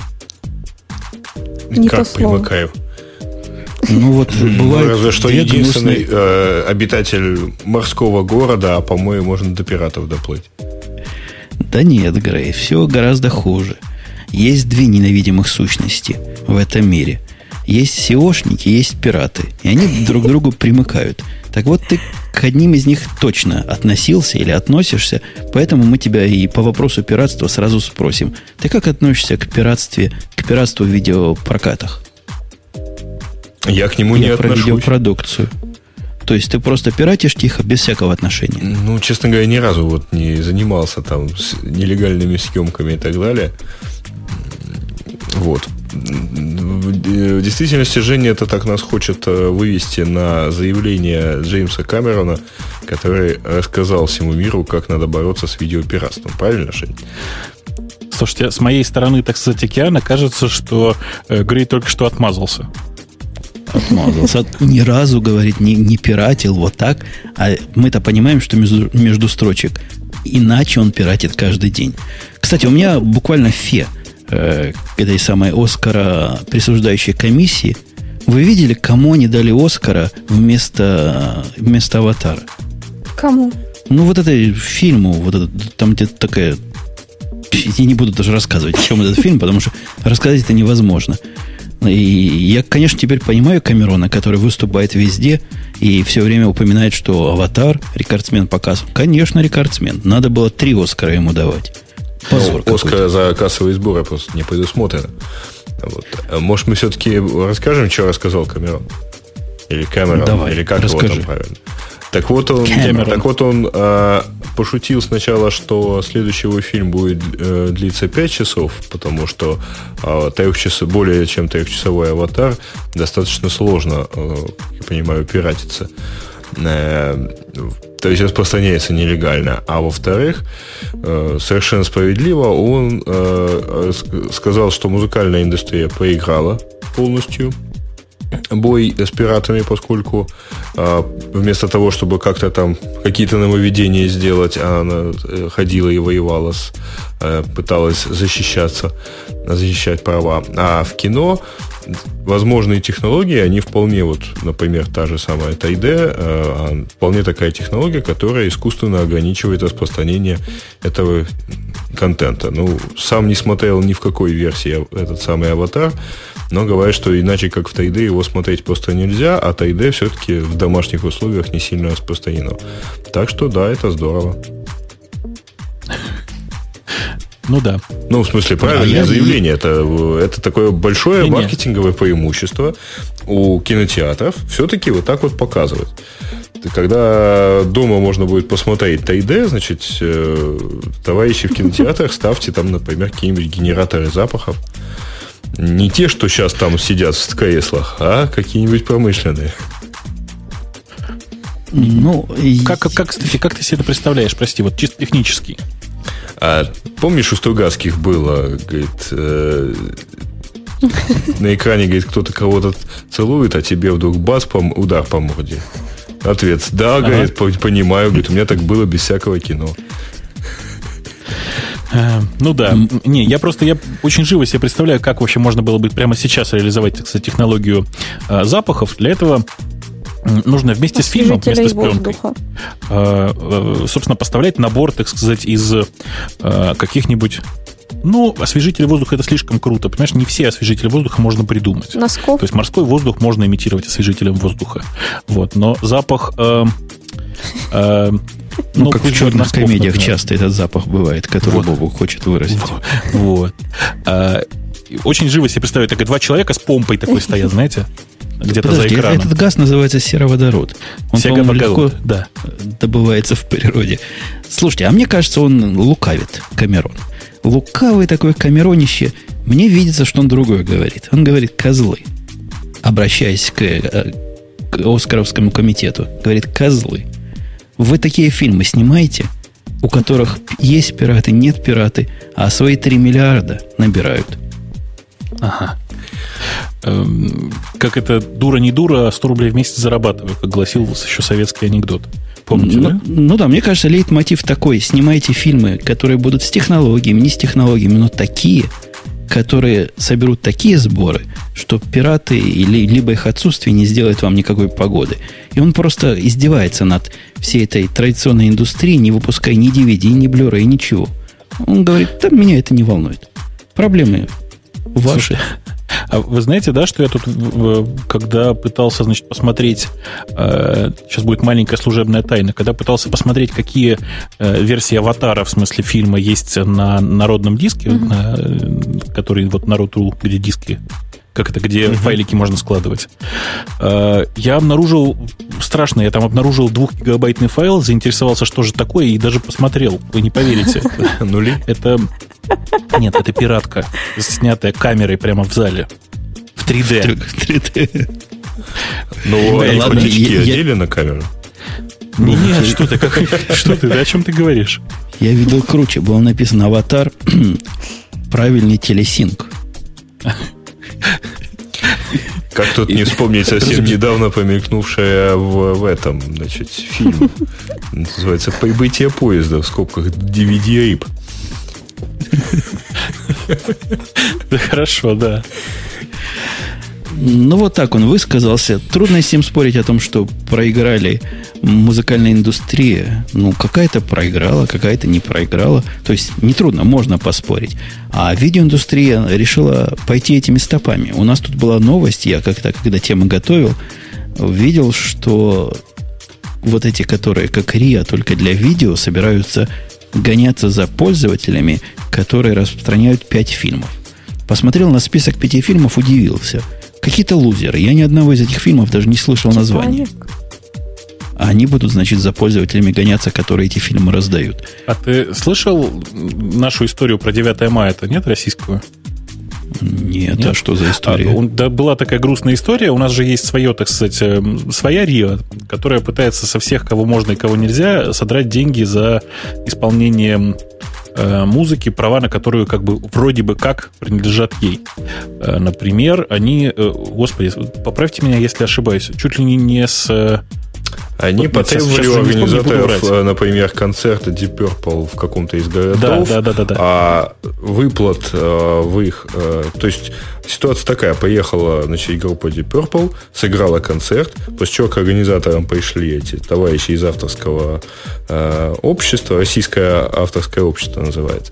Не как примыкаю? Ну вот бывает. Разве что единственный э, обитатель морского города, а по-моему, можно до пиратов доплыть. Да нет, Грей, все гораздо хуже. Есть две ненавидимых сущности в этом мире. Есть SEOшники, есть пираты. И они друг к другу примыкают. Так вот, ты к одним из них точно относился или относишься, поэтому мы тебя и по вопросу пиратства сразу спросим. Ты как относишься к пиратстве, к пиратству в видеопрокатах? Я к нему Я не про отношусь. видеопродукцию. То есть ты просто пиратишь тихо, без всякого отношения? Ну, честно говоря, ни разу вот не занимался там с нелегальными съемками и так далее. Вот. В действительности Женя это так нас хочет э, вывести на заявление Джеймса Камерона, который рассказал всему миру, как надо бороться с видеопиратством. Правильно, Жень? Слушайте, с моей стороны, так сказать, океана кажется, что э, Грей только что отмазался. Отмазался. Ни разу, говорит, не, не пиратил вот так. А мы-то понимаем, что между, между строчек. Иначе он пиратит каждый день. Кстати, у меня буквально фе – э, этой самой Оскара присуждающей комиссии, вы видели, кому они дали Оскара вместо, вместо аватара? Кому? Ну, вот это фильму, вот это, там где-то такая... Я не буду даже рассказывать, о чем этот фильм, потому что рассказать это невозможно. И я, конечно, теперь понимаю Камерона, который выступает везде и все время упоминает, что аватар, рекордсмен показов. Конечно, рекордсмен. Надо было три Оскара ему давать. Позор ну, Оскар за кассовые сборы просто не предусмотрено. Вот. А может, мы все-таки расскажем, что рассказал Камерон? Или Камерон? Давай, или как расскажи. его там правильно? Так вот он, так вот он э, пошутил сначала, что следующий его фильм будет э, длиться 5 часов, потому что э, трехчас, более чем трехчасовой аватар достаточно сложно, э, я понимаю, пиратиться. Э, то есть распространяется нелегально. А во-вторых, э, совершенно справедливо он э, сказал, что музыкальная индустрия проиграла полностью бой с пиратами, поскольку вместо того, чтобы как-то там какие-то нововведения сделать, она ходила и воевала, с, пыталась защищаться, защищать права. А в кино возможные технологии, они вполне, вот, например, та же самая Тайде, э, вполне такая технология, которая искусственно ограничивает распространение этого контента. Ну, сам не смотрел ни в какой версии этот самый аватар, но говорят, что иначе как в Тайде его смотреть просто нельзя, а Тайде все-таки в домашних условиях не сильно распространено. Так что да, это здорово. Ну да. Ну, в смысле, правильное а заявление. Это, это такое большое не, маркетинговое преимущество у кинотеатров все-таки вот так вот показывать. Когда дома можно будет посмотреть 3D, значит, э, товарищи в кинотеатрах, ставьте там, например, какие-нибудь генераторы запахов. Не те, что сейчас там сидят в креслах, а какие-нибудь промышленные. Ну, как, как, кстати, как ты себе это представляешь, прости, вот чисто технически? А помнишь, у Стругацких было, говорит, э, на экране, говорит, кто-то кого-то целует, а тебе вдруг бас, пом, удар по морде. Ответ, да, ага. говорит, понимаю, говорит, у меня так было без всякого кино. Э, ну да. Не, я просто я очень живо себе представляю, как вообще можно было бы прямо сейчас реализовать кстати, технологию э, запахов. Для этого нужно вместе с фильмом, вместе с пленкой, э, э, собственно, поставлять набор, так сказать, из э, каких-нибудь ну, освежитель воздуха это слишком круто. Понимаешь, не все освежители воздуха можно придумать. Носков. То есть морской воздух можно имитировать освежителем воздуха. Вот. Но запах э, э, ну, ну, как в черных комедиях например. часто этот запах бывает, который вот. Бобу хочет выразить. Вот. А, очень живо себе представить, так два человека с помпой такой стоят, знаете? Где-то Подожди, за экраном. Этот газ называется сероводород. Он, по легко да. добывается в природе. Слушайте, а мне кажется, он лукавит, Камерон. Лукавый такой Камеронище. Мне видится, что он другое говорит. Он говорит «козлы», обращаясь к, э, к Оскаровскому комитету. Говорит «козлы». Вы такие фильмы снимаете, у которых есть пираты, нет пираты, а свои 3 миллиарда набирают. Ага. Эм, как это дура не дура, а 100 рублей в месяц зарабатываю, как гласил еще советский анекдот. Помните, ну, да? Ну да, мне кажется, лейтмотив такой. Снимайте фильмы, которые будут с технологиями, не с технологиями, но такие – которые соберут такие сборы, что пираты или либо их отсутствие не сделает вам никакой погоды. И он просто издевается над всей этой традиционной индустрией, не выпуская ни DVD, ни Blu-ray, ничего. Он говорит, да меня это не волнует. Проблемы ваши. А вы знаете, да, что я тут, когда пытался, значит, посмотреть, э, сейчас будет маленькая служебная тайна, когда пытался посмотреть, какие э, версии аватара, в смысле фильма, есть на народном диске, mm-hmm. на, который вот народ.ру, где диски как это, где файлики можно складывать. Э, я обнаружил, страшно, я там обнаружил двухгигабайтный файл, заинтересовался, что же такое, и даже посмотрел. Вы не поверите. Нули? Это... Нет, это пиратка, снятая камерой прямо в зале. В 3D. 3D. Ну, ладно, одели на камеру? Нет, что ты, как, что ты, о чем ты говоришь? Я видел круче, было написано аватар правильный телесинк. Как тут не вспомнить совсем недавно помелькнувшая в, в этом, значит, фильм. Называется «Прибытие поезда» в скобках DVD RIP. Хорошо, да. Ну, вот так он высказался. Трудно с ним спорить о том, что проиграли музыкальная индустрия. Ну, какая-то проиграла, какая-то не проиграла. То есть, нетрудно, можно поспорить. А видеоиндустрия решила пойти этими стопами. У нас тут была новость, я как-то, когда тему готовил, видел, что вот эти, которые как РИА, только для видео, собираются гоняться за пользователями, которые распространяют пять фильмов. Посмотрел на список пяти фильмов, удивился – Какие-то лузеры. Я ни одного из этих фильмов даже не слышал названия. А они будут, значит, за пользователями гоняться, которые эти фильмы раздают. А ты слышал нашу историю про 9 мая? Это нет российскую? Нет, Нет, а что за история? А, да, была такая грустная история. У нас же есть свое, так сказать, эм, своя РИО, которая пытается со всех, кого можно и кого нельзя, содрать деньги за исполнение Э, музыки, права на которую как бы вроде бы как принадлежат ей. Э, например, они, э, господи, поправьте меня, если ошибаюсь, чуть ли не с они вот, потребовали у организаторов, например, концерта Deep Purple в каком-то из городов, да, да, да, да, да. а выплат э, в их... Э, то есть ситуация такая. Поехала значит, группа Deep Purple, сыграла концерт, после чего к организаторам пришли эти товарищи из авторского э, общества, Российское авторское общество называется.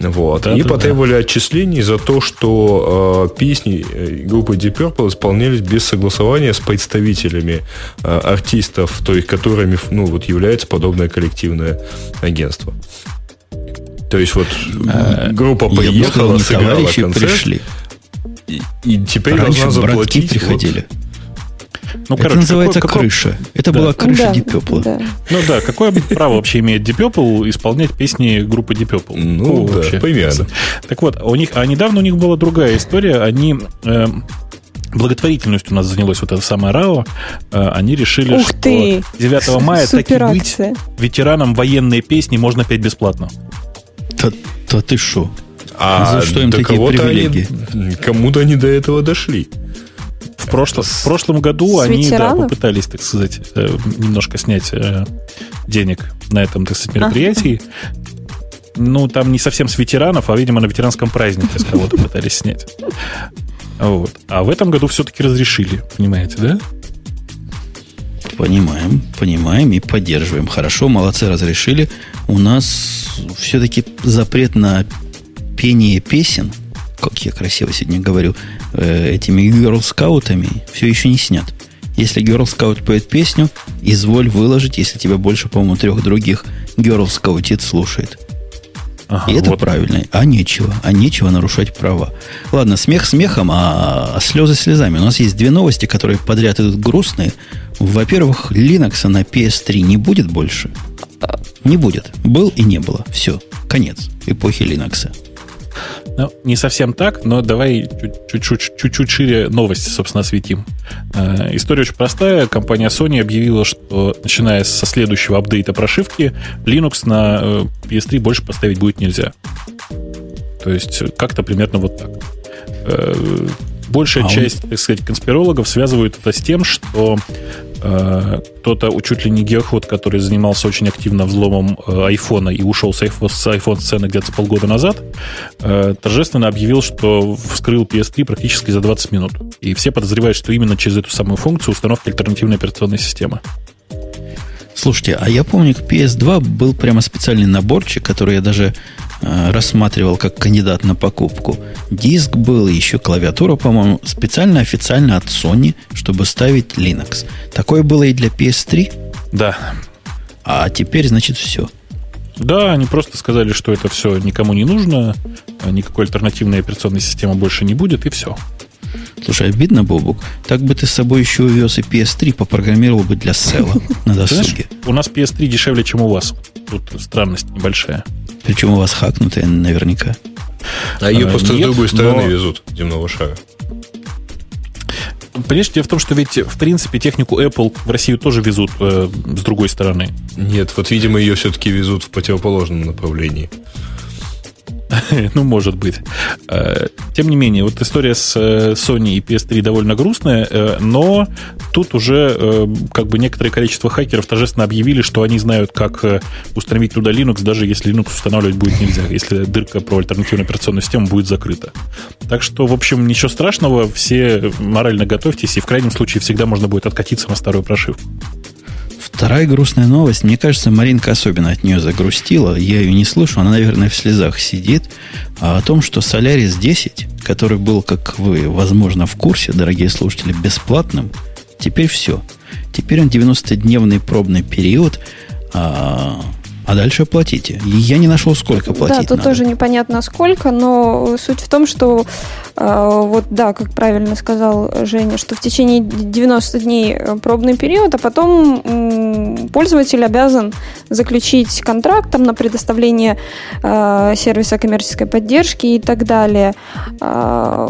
Вот. Да, и да, потребовали да. отчислений за то, что э, песни группы Deep Purple исполнялись без согласования с представителями э, артистов то есть которыми ну, вот является подобное коллективное агентство. То есть вот а, группа приехала, сыграла концерт. пришли. И, и теперь Раньше должна заплатить. приходили. Ну, это короче, называется какой, крыша. Это да. была крыша да, Purple. Да. Ну да, какое право вообще имеет Purple исполнять песни группы Deep Purple? Ну, да, вообще? примерно. Так вот, у них, а недавно у них была другая история. Они э, благотворительностью у нас занялось вот это самое РАО, э, они решили, Ух что ты! 9 мая так и быть ветеранам военные песни можно петь бесплатно. Да, да ты шо? А за что им такие привилегии? Они, кому-то они до этого дошли. В, прошлом, в прошлом году С они да, попытались, так сказать, э, немножко снять э, денег на этом, так сказать, мероприятии. Ну, там не совсем с ветеранов, а, видимо, на ветеранском празднике с кого-то пытались снять. Вот. А в этом году все-таки разрешили, понимаете, да? Понимаем, понимаем и поддерживаем. Хорошо, молодцы, разрешили. У нас все-таки запрет на пение песен, как я красиво сегодня говорю, э, этими герл-скаутами все еще не снят. Если герл-скаут поет песню, изволь выложить, если тебя больше, по-моему, трех других герл-скаутит слушает. Ага, и это вот. правильно. А нечего. А нечего нарушать права. Ладно, смех смехом, а, слезы слезами. У нас есть две новости, которые подряд идут грустные. Во-первых, Linux на PS3 не будет больше. Не будет. Был и не было. Все. Конец эпохи Linux. Ну, не совсем так, но давай чуть-чуть шире новости, собственно, осветим. Э, история очень простая. Компания Sony объявила, что начиная со следующего апдейта прошивки, Linux на э, PS3 больше поставить будет нельзя. То есть как-то примерно вот так. Большая а часть, так сказать, конспирологов связывают это с тем, что Э, кто-то, чуть ли не геоход, который занимался очень активно взломом э, айфона и ушел с iPhone сцены где-то полгода назад, э, торжественно объявил, что вскрыл PS3 практически за 20 минут. И все подозревают, что именно через эту самую функцию установки альтернативной операционной системы. Слушайте, а я помню, к PS2 был прямо специальный наборчик, который я даже э, рассматривал как кандидат на покупку. Диск был, еще клавиатура, по-моему, специально официально от Sony, чтобы ставить Linux. Такое было и для PS3? Да. А теперь, значит, все. Да, они просто сказали, что это все никому не нужно, никакой альтернативной операционной системы больше не будет, и все. Слушай, обидно, Бобук. Так бы ты с собой еще увез и PS3 попрограммировал бы для села на досуге. у нас PS3 дешевле, чем у вас. Тут странность небольшая. Причем у вас хакнутая наверняка. А ее просто с другой стороны везут земного шара. Понимаешь, дело в том, что ведь, в принципе, технику Apple в Россию тоже везут э, с другой стороны. Нет, вот, видимо, ее все-таки везут в противоположном направлении. ну, может быть. Э, тем не менее, вот история с э, Sony и PS3 довольно грустная, э, но тут уже как бы некоторое количество хакеров торжественно объявили, что они знают, как установить туда Linux, даже если Linux устанавливать будет нельзя, если дырка про альтернативную операционную систему будет закрыта. Так что, в общем, ничего страшного, все морально готовьтесь, и в крайнем случае всегда можно будет откатиться на старую прошивку. Вторая грустная новость. Мне кажется, Маринка особенно от нее загрустила. Я ее не слышу. Она, наверное, в слезах сидит. А о том, что Solaris 10, который был, как вы, возможно, в курсе, дорогие слушатели, бесплатным, теперь все. Теперь он 90-дневный пробный период. А, а дальше платите. Я не нашел, сколько платить. Да, тут надо. тоже непонятно сколько, но суть в том, что э, вот да, как правильно сказал Женя, что в течение 90 дней э, пробный период, а потом м, пользователь обязан заключить контракт там, на предоставление э, сервиса коммерческой поддержки и так далее. Э,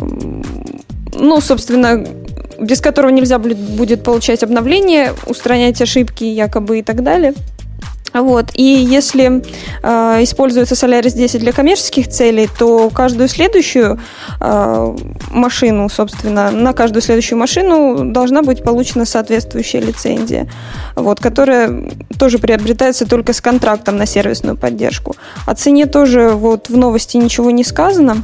ну, собственно, без которого нельзя будет получать обновления, устранять ошибки якобы и так далее. Вот. И если э, используется Solaris 10 для коммерческих целей, то каждую следующую э, машину, собственно, на каждую следующую машину должна быть получена соответствующая лицензия, вот, которая тоже приобретается только с контрактом на сервисную поддержку. О цене тоже вот в новости ничего не сказано.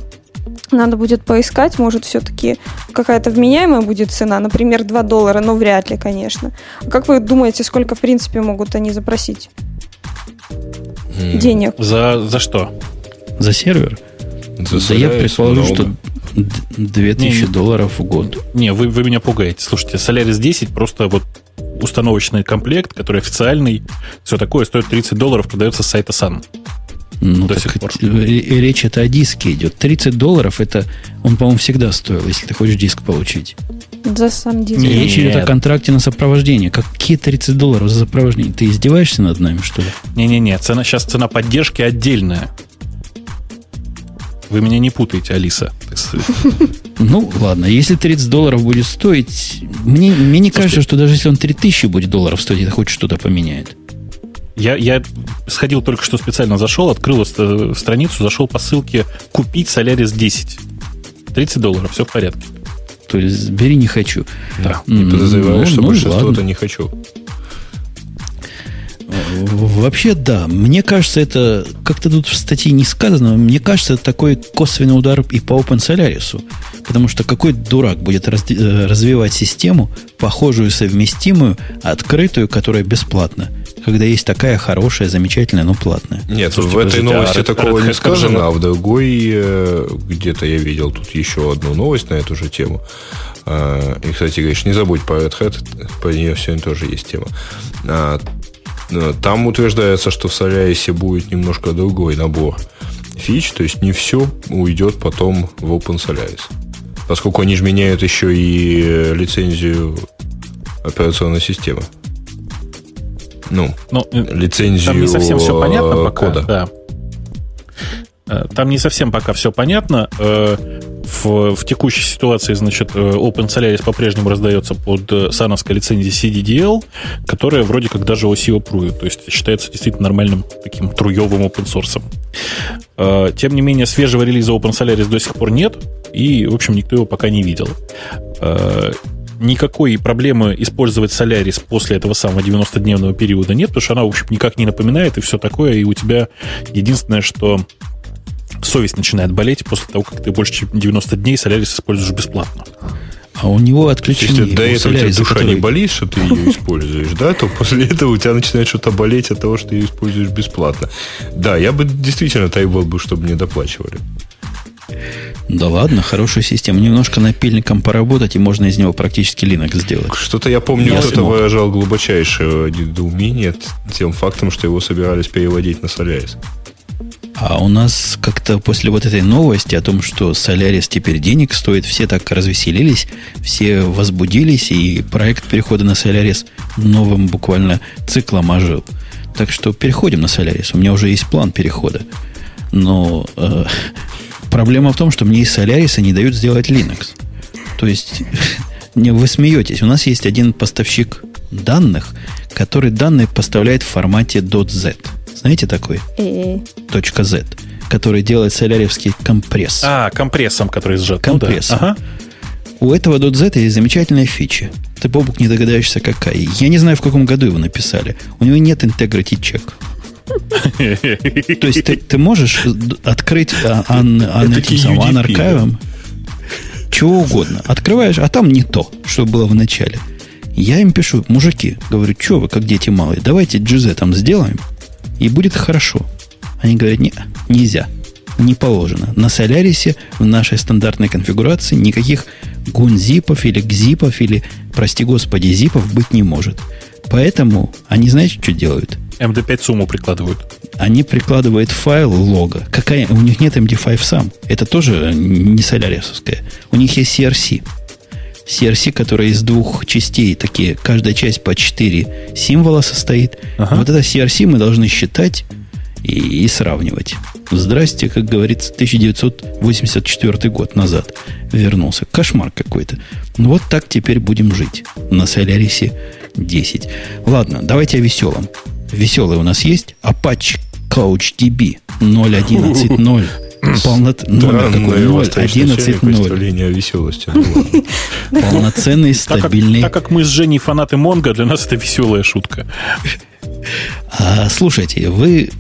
Надо будет поискать, может, все-таки какая-то вменяемая будет цена, например, 2 доллара, но вряд ли, конечно. Как вы думаете, сколько, в принципе, могут они запросить? Денег. За, за что? За сервер? За да я предположу, много. что 2000 не, долларов в год. Не, вы, вы меня пугаете. Слушайте, Solaris 10 просто вот установочный комплект, который официальный, все такое, стоит 30 долларов, продается с сайта Sun. Ну, до сих пор. Речь это о диске идет. 30 долларов это он, по-моему, всегда стоил, если ты хочешь диск получить. За сам дизайн. Речь идет о контракте на сопровождение. Какие 30 долларов за сопровождение? Ты издеваешься над нами, что ли? Не-не-не, цена, сейчас цена поддержки отдельная. Вы меня не путаете, Алиса. Ну, ладно, если 30 долларов будет стоить, мне, мне не кажется, что даже если он 3000 будет долларов стоить, это хоть что-то поменяет. Я, я сходил только что специально зашел, открыл страницу, зашел по ссылке «Купить Solaris 10». 30 долларов, все в порядке. То есть бери не хочу. Да. Не подозреваю, ну, что ну, большинство-то не хочу. Вообще, да. Мне кажется, это как-то тут в статье не сказано, мне кажется, это такой косвенный удар и по OpenSolaris. Потому что какой дурак будет э, развивать систему, похожую, совместимую, открытую, которая бесплатна, когда есть такая хорошая, замечательная, но платная. Нет, Слушайте, в этой новости а такого Red не сказано, а в другой э, где-то я видел тут еще одну новость на эту же тему. А, и, кстати, говоришь, не забудь про Red Hat, по нее сегодня тоже есть тема. А, Э, там утверждается, что в Solaris будет немножко другой набор фич, то есть не все уйдет потом в Open Solaris. Поскольку они же меняют еще и э, лицензию операционной системы. Ну, ну лицензию там не совсем все понятно пока, кода. Да. Э, там не совсем пока все понятно в, в текущей ситуации, значит, э, Open Solaris по-прежнему раздается под э, сановской лицензией CDDL, которая вроде как даже OC approved, то есть считается действительно нормальным таким труевым open source. Э, тем не менее, свежего релиза Open Solaris до сих пор нет, и, в общем, никто его пока не видел. Никакой проблемы использовать Solaris после этого самого 90-дневного периода нет, потому что она, в общем, никак не напоминает и все такое, и у тебя единственное, что совесть начинает болеть после того, как ты больше чем 90 дней Solaris используешь бесплатно. А у него отключение. Если до этого у тебя душа который... не болит, что ты ее используешь, да, то после этого у тебя начинает что-то болеть от того, что ты ее используешь бесплатно. Да, я бы действительно требовал бы, чтобы не доплачивали. Да ладно, хорошая система. Немножко напильником поработать, и можно из него практически Linux сделать. Что-то я помню, кто-то выражал глубочайшее недоумение тем фактом, что его собирались переводить на Solaris. А у нас как-то после вот этой новости о том, что Solaris теперь денег стоит, все так развеселились, все возбудились, и проект перехода на Solaris новым буквально циклом ожил. Так что переходим на Solaris. У меня уже есть план перехода. Но э, проблема в том, что мне из Solaris не дают сделать Linux. То есть, не вы смеетесь, у нас есть один поставщик данных, который данные поставляет в формате .z. Знаете такой? Точка .z, который делает соляревский компресс. А, компрессом, который сжат. Компрессом. Ну, да. ага. У этого .z есть замечательная фича. Ты, Бобук, не догадаешься, какая. Я не знаю, в каком году его написали. У него нет integrity check. То есть ты, можешь открыть а, ан, чего угодно. Открываешь, а там не то, что было в начале. Я им пишу, мужики, говорю, что вы, как дети малые, давайте GZ там сделаем, и будет хорошо. Они говорят, не, нельзя, не положено. На Солярисе в нашей стандартной конфигурации никаких гунзипов или гзипов или, прости господи, зипов быть не может. Поэтому они, знаете, что делают? MD5 сумму прикладывают. Они прикладывают файл лога. Какая, у них нет MD5 сам. Это тоже не солярисовская. У них есть CRC. CRC, которая из двух частей, такие, каждая часть по 4 символа состоит. Ага. Вот это CRC мы должны считать и, и сравнивать. Здрасте, как говорится, 1984 год назад вернулся. Кошмар какой-то. Ну вот так теперь будем жить на Solaris 10. Ладно, давайте о веселом. Веселый у нас есть. Apache CouchDB 0.11.0 Полнот... Номер какой? 0, 11, 0. представление о веселости. Полноценный, стабильный. Так как мы с Женей фанаты Монго, для нас это веселая шутка. А, слушайте, вы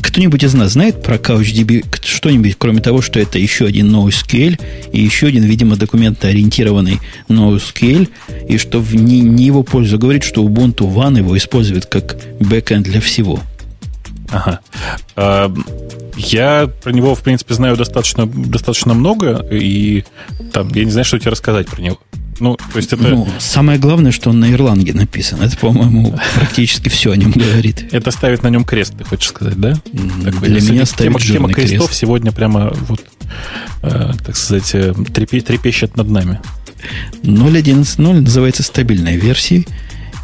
кто-нибудь из нас знает про CouchDB что-нибудь, кроме того, что это еще один NoSQL и еще один, видимо, документоориентированный NoSQL, и что в не, не его пользу говорит, что Ubuntu One его использует как бэкэнд для всего. Ага. А, я про него, в принципе, знаю достаточно, достаточно много, и там, я не знаю, что тебе рассказать про него. Ну, то есть это... Ну, самое главное, что он на Ирланге написан. Это, по-моему, практически все о нем говорит. Это ставит на нем крест, ты хочешь сказать, да? Для меня ставит тема, тема крестов сегодня прямо вот, э, так сказать, э, трепещет над нами. 0.11.0 называется стабильной версией,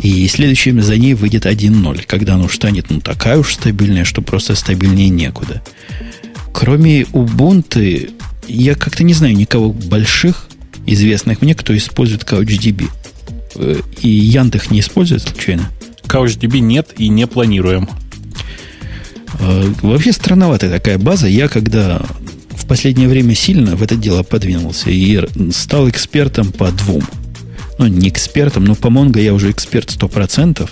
и следующим за ней выйдет 1.0, когда оно станет ну, такая уж стабильная, что просто стабильнее некуда. Кроме Ubuntu, я как-то не знаю никого больших, известных мне, кто использует CouchDB. Э, и Яндекс не использует случайно? CouchDB нет и не планируем. Э, вообще странноватая такая база. Я когда в последнее время сильно в это дело подвинулся и стал экспертом по двум. Ну, не экспертом, но по Mongo я уже эксперт 100%.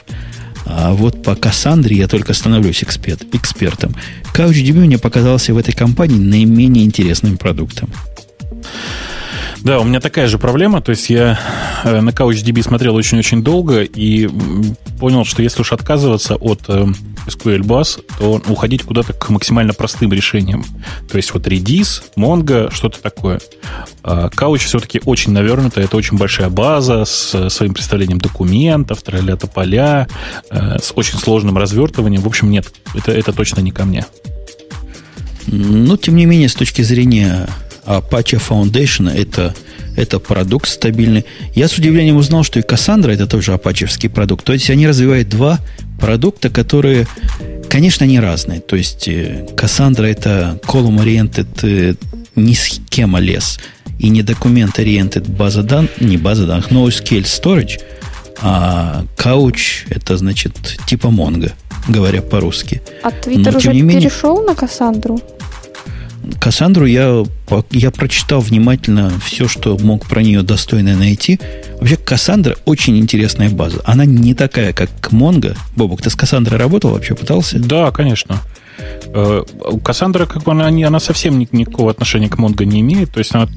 А вот по Кассандре я только становлюсь эксперт, экспертом. CouchDB мне показался в этой компании наименее интересным продуктом. Да, у меня такая же проблема. То есть я э, на CouchDB смотрел очень-очень долго и понял, что если уж отказываться от э, SQL Bus, то уходить куда-то к максимально простым решениям. То есть вот Redis, Mongo, что-то такое. А Couch все-таки очень навернуто, это очень большая база с своим представлением документов, тролля поля, э, с очень сложным развертыванием. В общем, нет, это, это точно не ко мне. Но, тем не менее, с точки зрения Apache Foundation это, это продукт стабильный. Я с удивлением узнал, что и Cassandra это тоже апачевский продукт. То есть они развивают два продукта, которые, конечно, не разные. То есть э, Cassandra это column-oriented э, не схема лес и не документ-oriented база данных, не база данных, no scale storage, а Couch это значит типа Mongo, говоря по-русски. А Twitter уже менее, перешел на Кассандру? Кассандру я, я прочитал внимательно все, что мог про нее достойно найти. Вообще, Кассандра очень интересная база. Она не такая, как Монго. Бобок, ты с Кассандрой работал вообще, пытался? Да, конечно. Э, Кассандра, как бы, она, она совсем никакого отношения к Монго не имеет. То есть она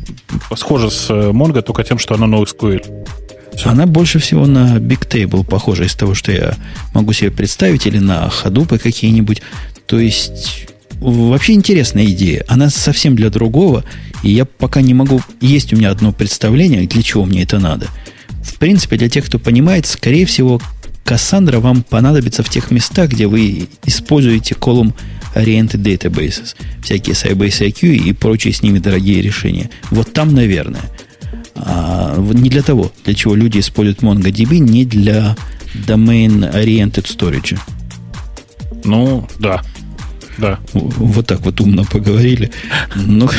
схожа с Монго только тем, что она NoSQL. Все. Она больше всего на Big Table похожа из того, что я могу себе представить, или на Hadoop какие-нибудь. То есть вообще интересная идея. Она совсем для другого, и я пока не могу... Есть у меня одно представление, для чего мне это надо. В принципе, для тех, кто понимает, скорее всего, Кассандра вам понадобится в тех местах, где вы используете колумн Oriented Databases, всякие Sybase IQ и прочие с ними дорогие решения. Вот там, наверное. А не для того, для чего люди используют MongoDB, не для Domain Oriented Storage. Ну, да, да. Вот так вот умно поговорили. Ну,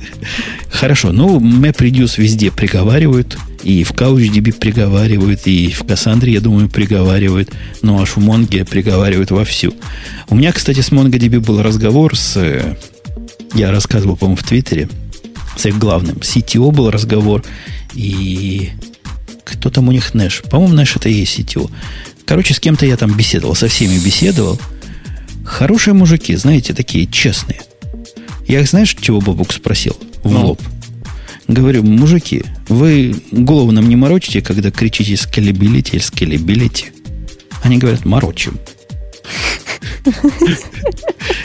хорошо. Ну, MapReduce везде приговаривают. И в CouchDB приговаривают, и в Cassandra, я думаю, приговаривают. Ну, аж в Mongo приговаривают вовсю. У меня, кстати, с MongoDB был разговор с... Э, я рассказывал, по-моему, в Твиттере. С их главным. CTO был разговор. И кто там у них Нэш? По-моему, Нэш это и есть CTO. Короче, с кем-то я там беседовал, со всеми беседовал. Хорошие мужики, знаете, такие честные. Я их, знаешь, чего Бобук спросил? В ну. лоб. Говорю, мужики, вы голову нам не морочите, когда кричите scalability или scalability? Они говорят, морочим.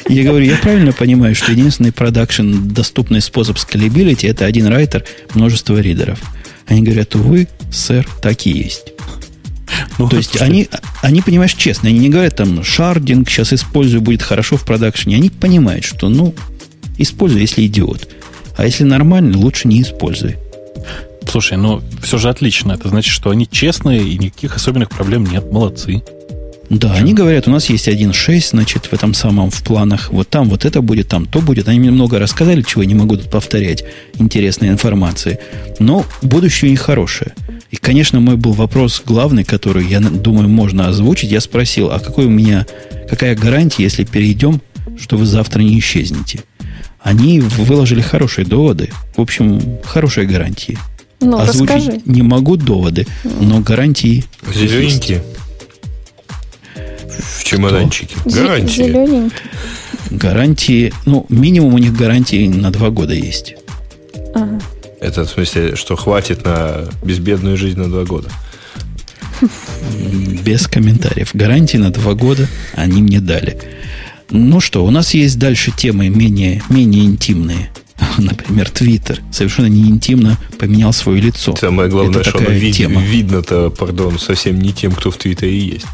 Я говорю, я правильно понимаю, что единственный production доступный способ scalability это один writer, множество ридеров. Они говорят, увы, сэр, так и есть. Ну, То есть они, они, понимаешь, честно, они не говорят там, шардинг сейчас использую, будет хорошо в продакшене. Они понимают, что, ну, используй, если идиот. А если нормально, лучше не используй. Слушай, ну все же отлично. Это значит, что они честные и никаких особенных проблем нет. Молодцы. Да, они говорят, у нас есть 1.6, значит, в этом самом, в планах, вот там вот это будет, там то будет. Они мне много рассказали, чего я не могу тут повторять, интересной информации. Но будущее у них хорошее. И, конечно, мой был вопрос главный, который, я думаю, можно озвучить. Я спросил, а какой у меня, какая гарантия, если перейдем, что вы завтра не исчезнете? Они выложили хорошие доводы. В общем, хорошие гарантии. Ну, Озвучить расскажи. не могу доводы, но гарантии... Зелененькие в чемоданчике. Гарантии. Зелененький. Гарантии, ну, минимум у них гарантии на два года есть. Ага. Это в смысле, что хватит на безбедную жизнь на два года? Без комментариев. Гарантии на два года они мне дали. Ну что, у нас есть дальше темы менее, менее интимные. Например, Твиттер совершенно не интимно поменял свое лицо. Самое главное, Это что оно вид, видно-то, пардон, совсем не тем, кто в Твиттере есть.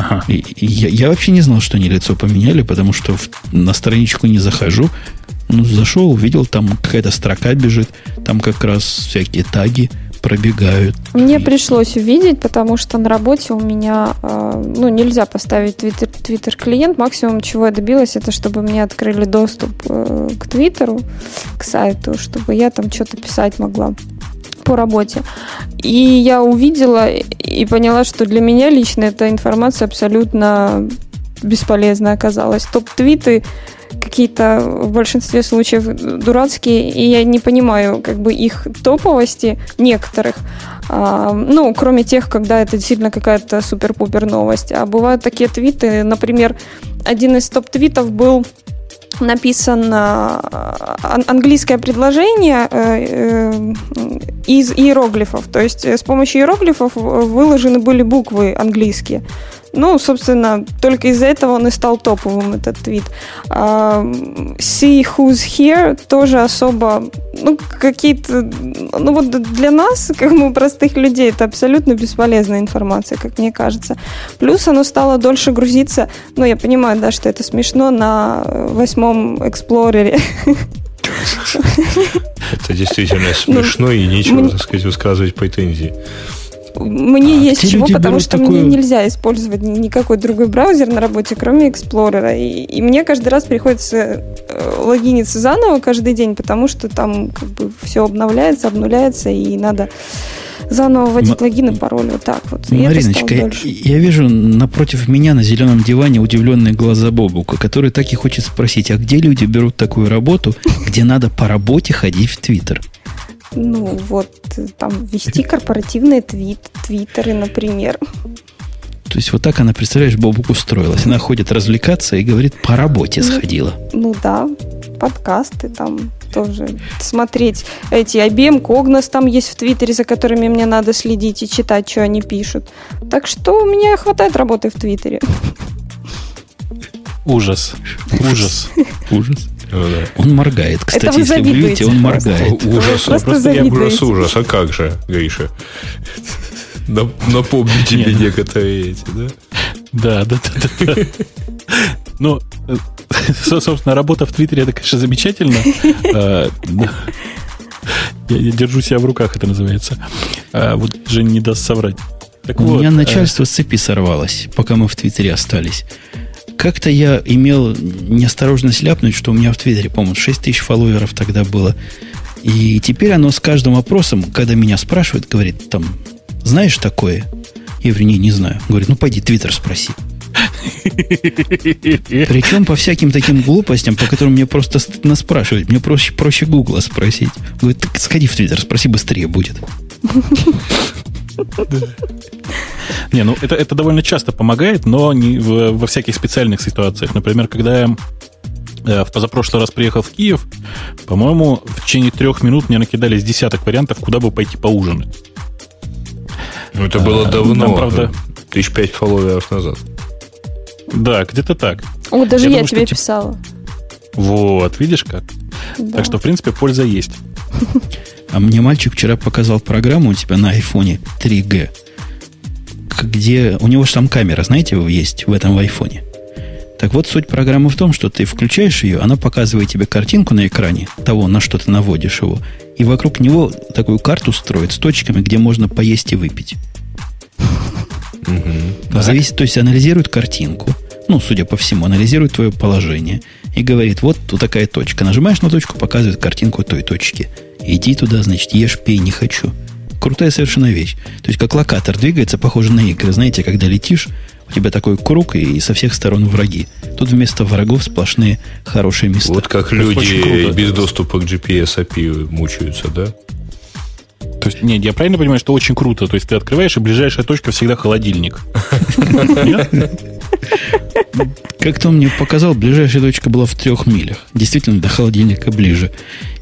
Ага. И, и я, я вообще не знал, что они лицо поменяли, потому что в, на страничку не захожу. Ну, зашел, увидел, там какая-то строка бежит, там как раз всякие таги пробегают. Мне пришлось увидеть, потому что на работе у меня э, ну, нельзя поставить Twitter, Twitter клиент. Максимум, чего я добилась, это чтобы мне открыли доступ э, к Твиттеру, к сайту, чтобы я там что-то писать могла по работе. И я увидела и поняла, что для меня лично эта информация абсолютно бесполезна оказалась. Топ-твиты какие-то в большинстве случаев дурацкие, и я не понимаю как бы их топовости некоторых. А, ну, кроме тех, когда это действительно какая-то супер-пупер новость. А бывают такие твиты, например, один из топ-твитов был написан английское предложение э, э, из иероглифов. То есть э, с помощью иероглифов выложены были буквы английские. Ну, собственно, только из-за этого он и стал топовым, этот твит. Uh, See Who's Here тоже особо, ну, какие-то, ну, вот для нас, как мы, простых людей, это абсолютно бесполезная информация, как мне кажется. Плюс оно стало дольше грузиться, ну, я понимаю, да, что это смешно, на восьмом Эксплорере. Это действительно ну, смешно, и нечего, так сказать, высказывать претензии. Мне а есть чего, потому что такую... мне нельзя использовать никакой другой браузер на работе, кроме Explorer. И, и мне каждый раз приходится э, логиниться заново каждый день, потому что там как бы все обновляется, обнуляется, и надо заново вводить М- логин и пароль. Вот так вот. И Мариночка, я, я вижу напротив меня на зеленом диване удивленные глаза Бобука, который так и хочет спросить, а где люди берут такую работу, где надо по работе ходить в Твиттер? Ну, вот, там, вести корпоративные твит, твиттеры, например. То есть вот так она, представляешь, Бобук устроилась. Она ходит развлекаться и говорит, по работе ну, сходила. Ну, да, подкасты там тоже смотреть. Эти IBM Cognos там есть в Твиттере, за которыми мне надо следить и читать, что они пишут. Так что у меня хватает работы в Твиттере. Ужас. Ужас. Ужас. Он моргает, кстати, если вы видите, он моргает. Ужас, просто я ужас, ужас. А как же, Гриша? Напомни тебе некоторые эти, да? Да, да, да, да. Ну, э, собственно, работа в Твиттере, это, конечно, замечательно. А, я держу себя в руках, это называется. А вот Женя не даст соврать. Так У вот, меня э, начальство с цепи сорвалось, пока мы в Твиттере остались. Как-то я имел неосторожность ляпнуть, что у меня в Твиттере, по-моему, 6 тысяч фолловеров тогда было. И теперь оно с каждым вопросом, когда меня спрашивают, говорит, там, знаешь такое? Я говорю, не, не знаю. Говорит, ну пойди Твиттер спроси. Причем по всяким таким глупостям, по которым мне просто стыдно спрашивать. Мне проще, проще Гугла спросить. Говорит, так сходи в Твиттер, спроси, быстрее будет. Не, ну это, это довольно часто помогает, но не в, во всяких специальных ситуациях. Например, когда я э, в позапрошлый раз приехал в Киев, по-моему, в течение трех минут мне накидались десяток вариантов, куда бы пойти поужинать. Ну, это было а, давно. Там, правда... Тысяч пять фолловеров назад. Да, где-то так. О, даже я, я думаю, тебе что, писала. Вот, видишь как? Да. Так что, в принципе, польза есть. А мне мальчик вчера показал программу у тебя на айфоне 3G, где у него же там камера, знаете, есть в этом в айфоне. Так вот, суть программы в том, что ты включаешь ее, она показывает тебе картинку на экране того, на что ты наводишь его, и вокруг него такую карту строит с точками, где можно поесть и выпить. Угу. Зависит, то есть анализирует картинку, ну, судя по всему, анализирует твое положение и говорит, вот тут такая точка. Нажимаешь на точку, показывает картинку той точки. Иди туда, значит, ешь, пей, не хочу. Крутая совершенно вещь. То есть, как локатор двигается, похоже на игры. Знаете, когда летишь, у тебя такой круг, и со всех сторон враги. Тут вместо врагов сплошные хорошие места. Вот как люди без доступа к GPS API мучаются, да? То есть, нет, я правильно понимаю, что очень круто. То есть, ты открываешь, и ближайшая точка всегда холодильник. Как-то он мне показал, ближайшая точка была в трех милях. Действительно, до холодильника ближе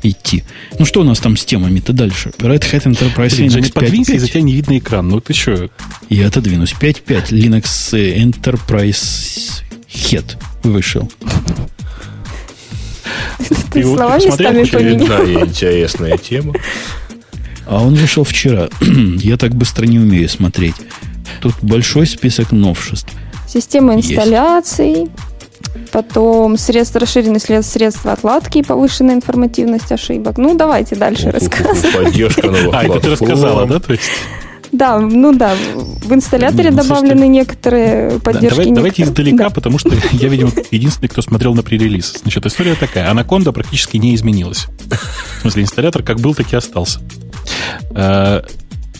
идти. Ну, что у нас там с темами-то дальше? Red Hat Enterprise Блин, Linux 5.5. из-за тебя не видно экран. Ну, ты что? Я отодвинусь. 5.5 Linux Enterprise Head вышел. Ты слова местами поменял. интересная тема. А он вышел вчера. Я так быстро не умею смотреть. Тут большой список новшеств. Система инсталляций. Потом средства, расширенные средства отладки и повышенная информативность ошибок. Ну, давайте дальше рассказывать. Поддержка новых А, это ты рассказала, да? То есть... Да, ну да, в инсталляторе ну, добавлены слушайте, некоторые поддержки. Давай, давайте издалека, да. потому что я, видимо, единственный, кто смотрел на пререлиз. Значит, история такая. Анаконда практически не изменилась. В смысле, инсталлятор как был, так и остался.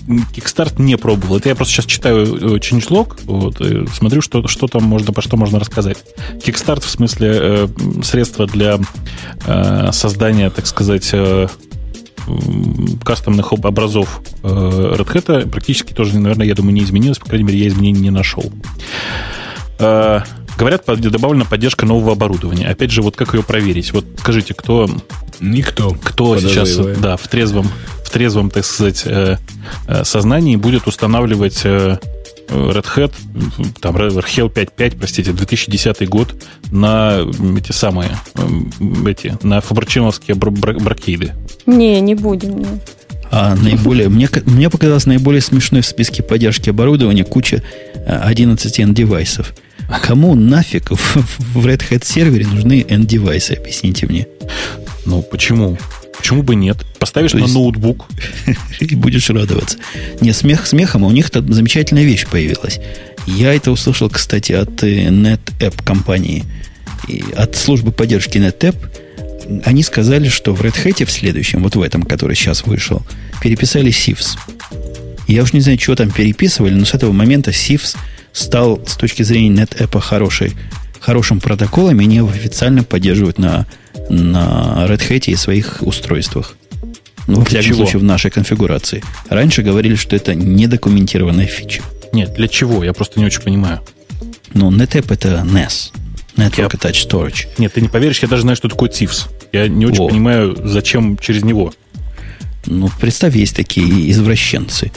Kickstart не пробовал. Это я просто сейчас читаю э, changelog, вот, и смотрю, что, что там можно, по что можно рассказать. Kickstart в смысле э, средства для э, создания, так сказать, э, кастомных образов э, Red Hat практически тоже, наверное, я думаю, не изменилось. По крайней мере, я изменений не нашел. Э, говорят, добавлена поддержка нового оборудования. Опять же, вот как ее проверить? Вот скажите, кто... Никто. Кто сейчас, да, в трезвом, в трезвом, так сказать, э, сознании будет устанавливать Red Hat, там RHEL 5.5, простите, 2010 год на эти самые, эти, на фабричиновские бракейды. Не, не будем, нет. А наиболее, мне, мне показалось наиболее смешной в списке поддержки оборудования куча 11 N-девайсов. Кому нафиг в, в Red Hat сервере нужны N-девайсы, объясните мне. Ну, почему? Почему бы нет? Поставишь То на есть... ноутбук. И будешь радоваться. Не, смех смехом, а у них там замечательная вещь появилась. Я это услышал, кстати, от э, NetApp компании, и от службы поддержки NetApp. Они сказали, что в Red Hat в следующем, вот в этом, который сейчас вышел, переписали SIFS. Я уж не знаю, что там переписывали, но с этого момента SIFS стал с точки зрения NetApp хороший, хорошим протоколом, и они его официально поддерживают на на Red Hat и своих устройствах. Ну, во всяком случае, в нашей конфигурации. Раньше говорили, что это недокументированная фича. Нет, для чего? Я просто не очень понимаю. Ну, NetApp это NAS. Network я... Attached Storage. Нет, ты не поверишь, я даже знаю, что такое TIFS. Я не очень О. понимаю, зачем через него. Ну, представь, есть такие извращенцы.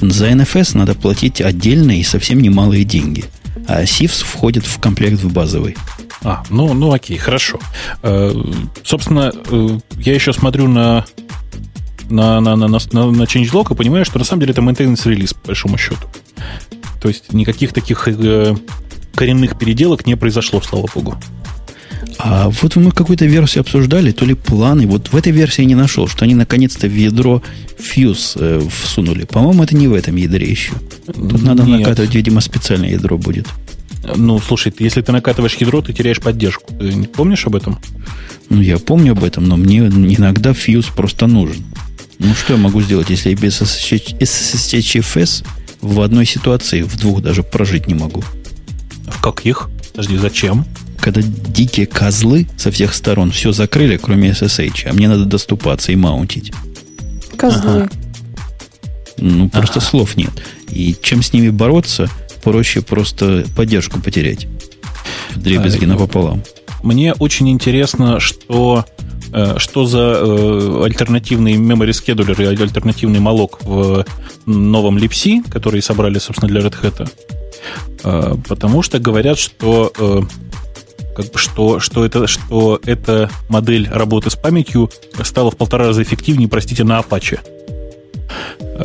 За NFS надо платить отдельные и совсем немалые деньги. А SIFS входит в комплект в базовый. А, ну, ну окей, хорошо. Э, собственно, э, я еще смотрю на на, на, на, на, на changelog и понимаю, что на самом деле это maintenance релиз, по большому счету. То есть никаких таких э, коренных переделок не произошло, слава богу. А вот мы какую-то версию обсуждали, то ли планы. Вот в этой версии я не нашел, что они наконец-то в ядро Fuse э, всунули. По-моему, это не в этом ядре еще. Тут надо Нет. накатывать, видимо, специальное ядро будет. Ну, слушай, если ты накатываешь ядро, ты теряешь поддержку. Ты не помнишь об этом? Ну, я помню об этом, но мне иногда фьюз просто нужен. Ну, что я могу сделать, если я без SSHFS в одной ситуации, в двух даже прожить не могу? В каких? Подожди, зачем? Когда дикие козлы со всех сторон все закрыли, кроме SSH, а мне надо доступаться и маунтить. Козлы. Ага. Ну, просто ага. слов нет. И чем с ними бороться – проще просто поддержку потерять. Дребезги а, напополам. Мне очень интересно, что, э, что за э, альтернативный memory scheduler и альтернативный молок в новом Lipsy, который собрали, собственно, для Red Hat. Э, потому что говорят, что как бы, что, что, это, что эта модель работы с памятью стала в полтора раза эффективнее, простите, на Apache.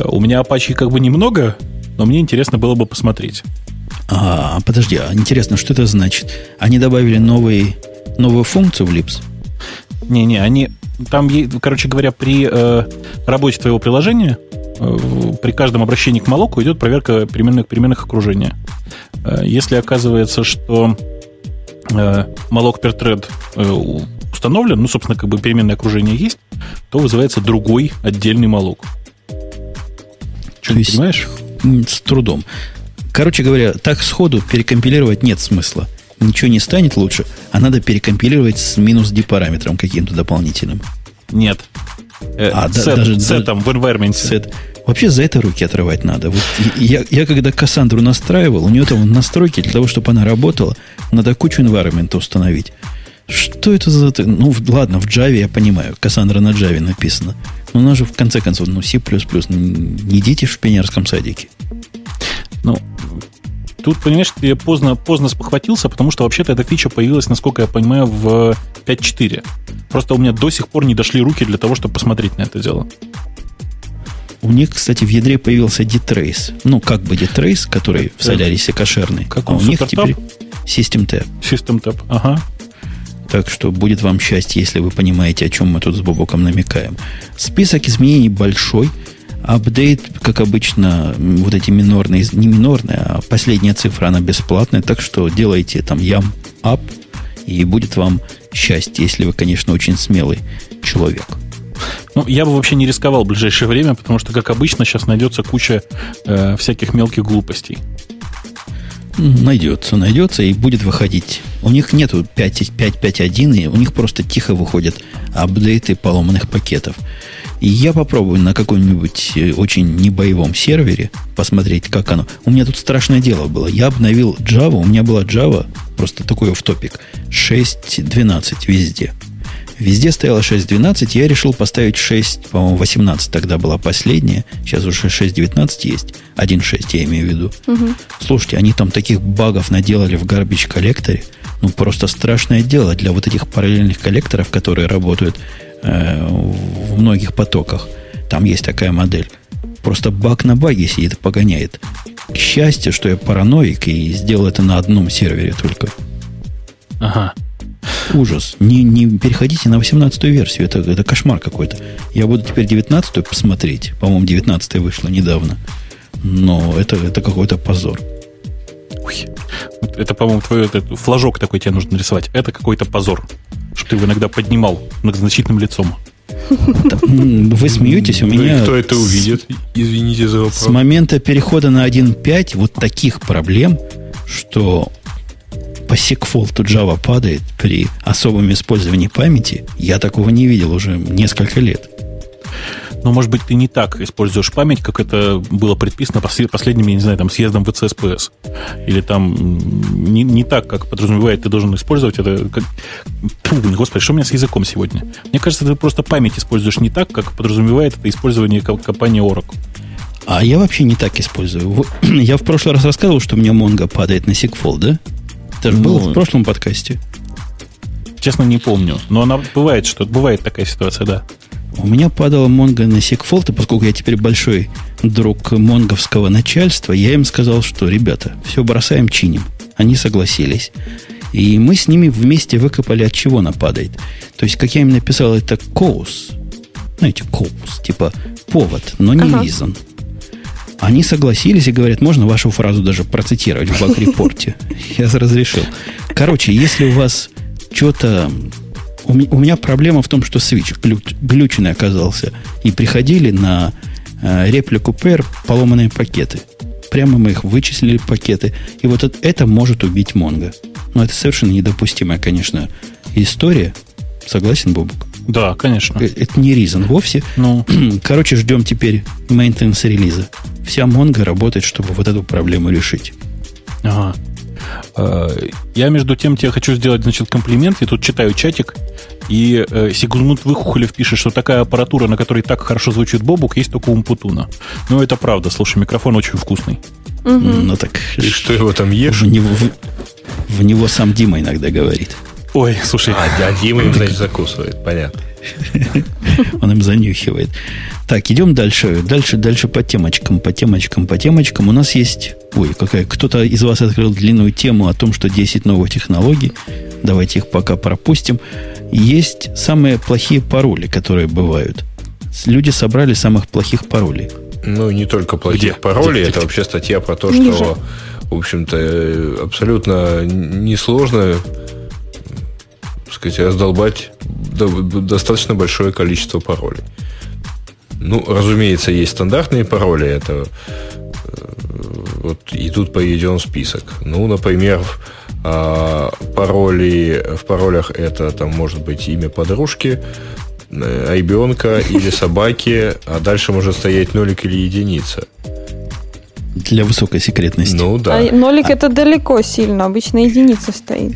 У меня Apache как бы немного, но мне интересно было бы посмотреть. А, подожди, а интересно, что это значит? Они добавили новый, новую функцию в Lips? Не-не, они там, короче говоря, при э, работе твоего приложения, э, при каждом обращении к молоку идет проверка переменных, переменных окружения. Э, если оказывается, что э, молок per thread установлен, ну, собственно, как бы переменное окружение есть, то вызывается другой отдельный молок. Что, ты понимаешь? С трудом. Короче говоря, так сходу перекомпилировать нет смысла. Ничего не станет лучше, а надо перекомпилировать с минус D параметром каким-то дополнительным. Нет. Э, а, сет, да, даже, сетом в environment. Сет. Вообще за это руки отрывать надо. Вот я, я когда Кассандру настраивал, у нее там настройки для того, чтобы она работала, надо кучу environment установить. Что это за... Ну, ладно, в Java я понимаю. Кассандра на Java написано. Но она же, в конце концов, ну, C++. Не дети в пионерском садике. Ну, тут, понимаешь, я поздно, поздно спохватился, потому что вообще-то эта фича появилась, насколько я понимаю, в 5.4. Просто у меня до сих пор не дошли руки для того, чтобы посмотреть на это дело. У них, кстати, в ядре появился D-Trace. Ну, как бы D-Trace, который в Солярисе кошерный. Как он, а у них теперь System Tab. System Tab, ага. Так что будет вам счастье, если вы понимаете, о чем мы тут с Бобоком намекаем. Список изменений большой. Апдейт, как обычно, вот эти минорные, не минорные, а последняя цифра, она бесплатная, так что делайте там ям ап, и будет вам счастье, если вы, конечно, очень смелый человек. Ну, я бы вообще не рисковал в ближайшее время, потому что, как обычно, сейчас найдется куча э, всяких мелких глупостей. Найдется, найдется и будет выходить. У них нету 5.5.1, и у них просто тихо выходят апдейты поломанных пакетов. И я попробую на каком-нибудь э, очень небоевом сервере посмотреть, как оно. У меня тут страшное дело было. Я обновил Java, у меня была Java, просто такой в топик, 6.12 везде. Везде стояло 6.12, я решил поставить 6, по-моему, 18 тогда была последняя. Сейчас уже 6.19 есть. 1.6 я имею в виду. Угу. Слушайте, они там таких багов наделали в garbage коллекторе. Ну, просто страшное дело для вот этих параллельных коллекторов, которые работают э, в многих потоках. Там есть такая модель. Просто баг на баге сидит и погоняет. К счастью, что я параноик и сделал это на одном сервере только. Ага. Ужас. Не, не переходите на 18 версию. Это, это кошмар какой-то. Я буду теперь 19 посмотреть. По-моему, 19 вышла недавно. Но это, это какой-то позор. Ой. Это, по-моему, твой этот флажок такой тебе нужно нарисовать. Это какой-то позор. Что ты его иногда поднимал многозначительным лицом. Вы смеетесь, у меня... кто это увидит? Извините за вопрос. С момента перехода на 1.5 вот таких проблем, что по секфолту Java падает при особом использовании памяти, я такого не видел уже несколько лет. Но, может быть, ты не так используешь память, как это было предписано последним, я не знаю, там, съездом в ЦСПС. Или там не, не так, как подразумевает, ты должен использовать это. Как... Фу, господи, что у меня с языком сегодня? Мне кажется, ты просто память используешь не так, как подразумевает это использование компании Oracle. А я вообще не так использую. Я в прошлый раз рассказывал, что у меня Mongo падает на Sigfold, да? Это же ну, было в прошлом подкасте. Честно, не помню. Но она бывает, что бывает такая ситуация, да. У меня падала Mongo на segfault, и поскольку я теперь большой друг монговского начальства, я им сказал, что, ребята, все бросаем, чиним. Они согласились. И мы с ними вместе выкопали, от чего она падает. То есть, как я им написал, это cause. Знаете, cause, типа повод, но не ага. reason. Они согласились и говорят, можно вашу фразу даже процитировать в баг-репорте. Я разрешил. Короче, если у вас что-то... У, меня проблема в том, что свич глюч, глюченный оказался. И приходили на э, реплику PR поломанные пакеты. Прямо мы их вычислили, пакеты. И вот это может убить Монго. Но это совершенно недопустимая, конечно, история. Согласен, Бобок? Да, конечно. Э, это не Reason вовсе. Ну. Короче, ждем теперь maintenance релиза. Вся Mongo работает, чтобы вот эту проблему решить. Ага. Э, я, между тем, тебе хочу сделать, значит, комплимент. Я тут читаю чатик, и э, Сигмунд Выхухолев пишет, что такая аппаратура, на которой так хорошо звучит Бобук, есть только у Умпутуна. Ну, это правда. Слушай, микрофон очень вкусный. Угу. Ну, так... И что его там ешь? В него, в, в него сам Дима иногда говорит. Ой, слушай. А, а Дима им, значит, закусывает, понятно. Он им занюхивает. Так, идем дальше. Дальше, дальше по темочкам, по темочкам, по темочкам. У нас есть... Ой, какая... Кто-то из вас открыл длинную тему о том, что 10 новых технологий. Давайте их пока пропустим. Есть самые плохие пароли, которые бывают. Люди собрали самых плохих паролей. Ну, не только плохих где? паролей. Где, это где? вообще статья про то, Ниже. что, в общем-то, абсолютно несложно сказать, раздолбать достаточно большое количество паролей. Ну, разумеется, есть стандартные пароли, это э, вот и тут поведен список. Ну, например, а, пароли в паролях это там может быть имя подружки, э, ребенка или собаки, а дальше может стоять нолик или единица. Для высокой секретности. Ну да. А нолик а... это далеко сильно, обычно единица стоит.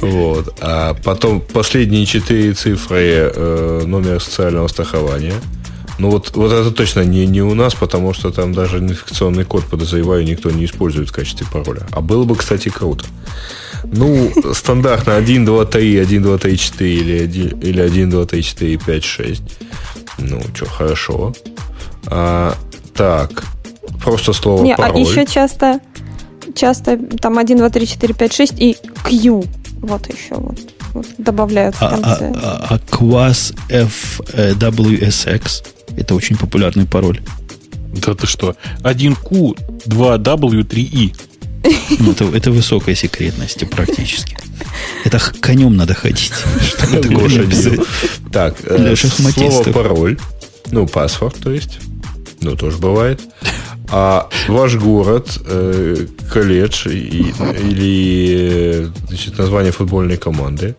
Вот. А потом последние четыре цифры э, номер социального страхования. Ну вот, вот это точно не, не у нас, потому что там даже инфекционный код, подозреваю, никто не использует в качестве пароля. А было бы, кстати, круто. Ну, стандартно 1, 2, 3, 1, 2, 3, 4 или 1, или 1 2, 3, 4, 5, 6. Ну, что, хорошо. А, так, просто слово не, а пароль. А еще часто часто там 1, 2, 3, 4, 5, 6 и Q. Вот еще вот, вот добавляют в а, конце. А, а, а квас FWSX это очень популярный пароль. Да ты что? 1Q, 2W, 3I. Ну, это, это высокая секретность практически. Это конем надо ходить. Что ты Гоша Так, э, слово пароль. Ну, паспорт, то есть. Ну, тоже бывает. А ваш город, э, колледж и, или значит, название футбольной команды.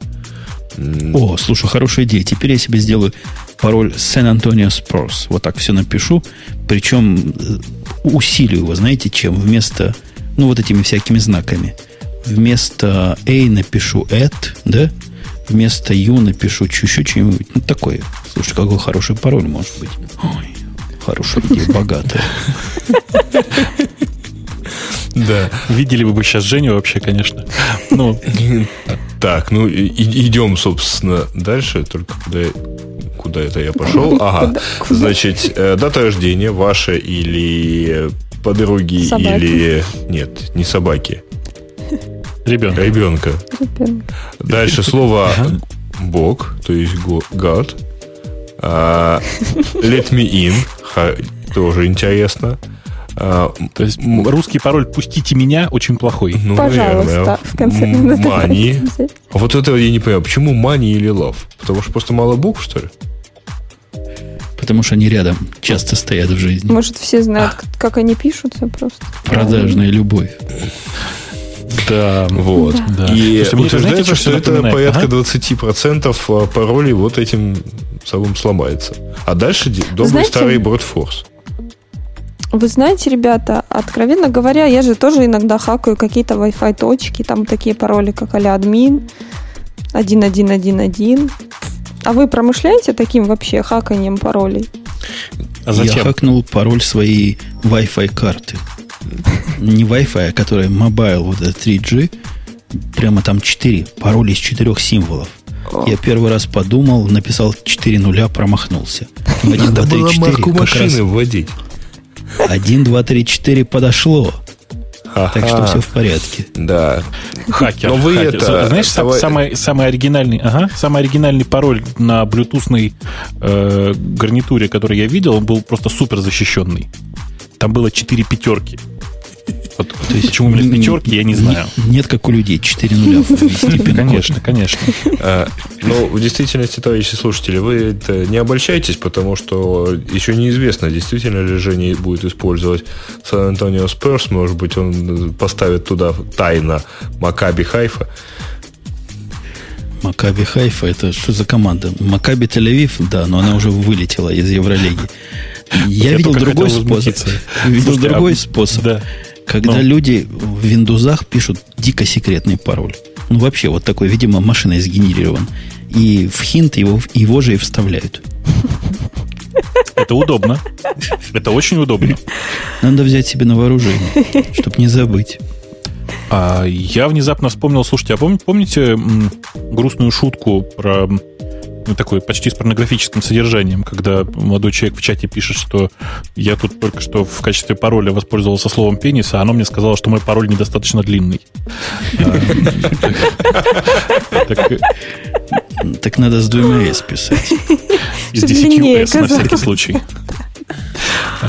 О, слушай, хорошая идея. Теперь я себе сделаю пароль San Antonio Spurs. Вот так все напишу. Причем э, усилию его, знаете, чем? Вместо, ну, вот этими всякими знаками. Вместо A напишу at, да? Вместо U напишу чуть-чуть что-нибудь. Ну, такое. Слушай, какой хороший пароль может быть. Ой, хорошая идея, богатая. Да. Видели бы вы сейчас Женю вообще, конечно. Ну. Так, ну идем, собственно, дальше. Только куда, куда это я пошел? Ага. Значит, э, дата рождения ваша или подруги, или... Нет, не собаки. Ребенка. Ребенка. Дальше слово Бог, то есть God. Uh, let me in, тоже интересно. А, то есть русский пароль «пустите меня» очень плохой. Ну, Пожалуйста, наверное. в конце Мани. Вот это я не понимаю. Почему мани или лав? Потому что просто мало букв, что ли? Потому что они рядом часто стоят в жизни. Может, все знают, а. как они пишутся просто. Продажная любовь. Да, вот. Да. И Слушайте, утверждается, что это порядка ага. 20% а, паролей вот этим самым сломается. А дальше добрый Знаете, старый бродфорс. Вы знаете, ребята, откровенно говоря, я же тоже иногда хакаю какие-то Wi-Fi точки, там такие пароли, как а админ, 1111. А вы промышляете таким вообще хаканием паролей? А зачем? Я хакнул пароль своей Wi-Fi карты. Не Wi-Fi, а которая mobile, вот это 3G. Прямо там 4, пароль из 4 символов. Я первый раз подумал, написал 4 нуля, промахнулся. 1, 2, 3, 4. марку машины вводить. Один, два, три, четыре подошло. Ага. Так что все в порядке. Да. Хакер. Но вы хакер. это... Знаешь, давай... самый, самый, оригинальный, ага, самый оригинальный пароль на блютусной э, гарнитуре, который я видел, он был просто супер защищенный. Там было четыре пятерки. Вот, то есть, почему именно пятерки, я не знаю. Нет, как у людей, 4 нуля. Конечно, конечно. А, Но ну, в действительности, товарищи слушатели, вы не обольщайтесь, потому что еще неизвестно, действительно ли Женя будет использовать Сан Антонио Спurs, может быть, он поставит туда тайно Макаби Хайфа. Макаби Хайфа, это что за команда? Макаби Тель-Авив, да, но она уже вылетела из Евролиги. Я, видел другой способ. Видел другой способ. Да. Когда Но. люди в виндузах пишут дико секретный пароль. Ну, вообще, вот такой, видимо, машиной сгенерирован. И в хинт его, его же и вставляют. Это удобно. Это очень удобно. Надо взять себе на вооружение, чтобы не забыть. А я внезапно вспомнил, слушайте, а помните, помните грустную шутку про ну, такой почти с порнографическим содержанием, когда молодой человек в чате пишет, что я тут только что в качестве пароля воспользовался словом пенис, а оно мне сказало, что мой пароль недостаточно длинный. Так надо с двумя S писать. С десятью S на всякий случай.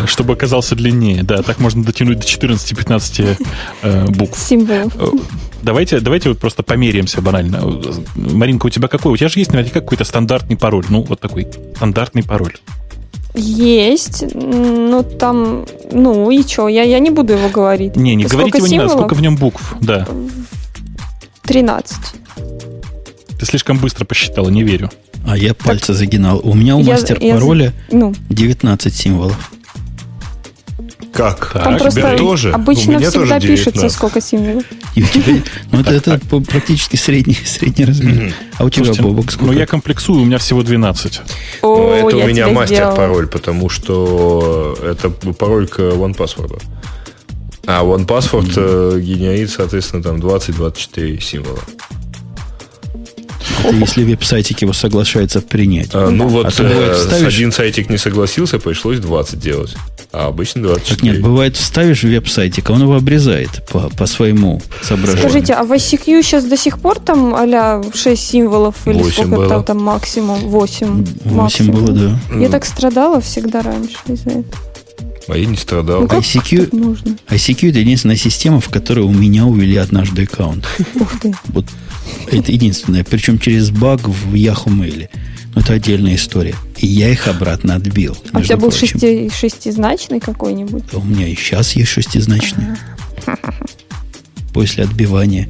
Чтобы оказался длиннее. Да, так можно дотянуть до 14-15 э, букв. Символов. Э, давайте, давайте вот просто померяемся банально. Маринка, у тебя какой? У тебя же есть наверняка какой-то стандартный пароль. Ну, вот такой стандартный пароль. Есть, ну там, ну и что, я, я не буду его говорить. Не, не говорить его не надо, сколько в нем букв, да. 13. Ты слишком быстро посчитала, не верю. А я пальцы так, загинал. У меня у мастер пароля ну. 19 символов. Как? Там так, просто тоже. обычно у меня всегда тоже пишется, сколько символов. И у тебя, ну, это, это практически средний, средний размер. А у тебя, Слушайте, Бобок, сколько? Ну, я комплексую, у меня всего 12. О, ну, это у меня мастер-пароль, потому что это пароль к OnePassword. А OnePassword mm-hmm. генерит, соответственно, там 20-24 символа. Это если веб-сайтик его соглашается принять. А, ну вот, а то бывает, э, вставишь... один сайтик не согласился, пришлось 20 делать. А обычно 24. Так нет, бывает, вставишь веб-сайтик, а он его обрезает по, по своему соображению. Скажите, а в ICQ сейчас до сих пор там а 6 символов или сколько было. там, там максимум? 8. 8 максимум. было, да. Я так страдала всегда раньше из-за этого. А я не страдал. Ну, ICQ, ICQ это единственная система, в которой у меня увели однажды аккаунт. Ух ты. Вот это единственное. Причем через баг в Yahoo Mail. Но это отдельная история. И я их обратно отбил. А у тебя был шести, шестизначный какой-нибудь? У меня и сейчас есть шестизначный. После отбивания.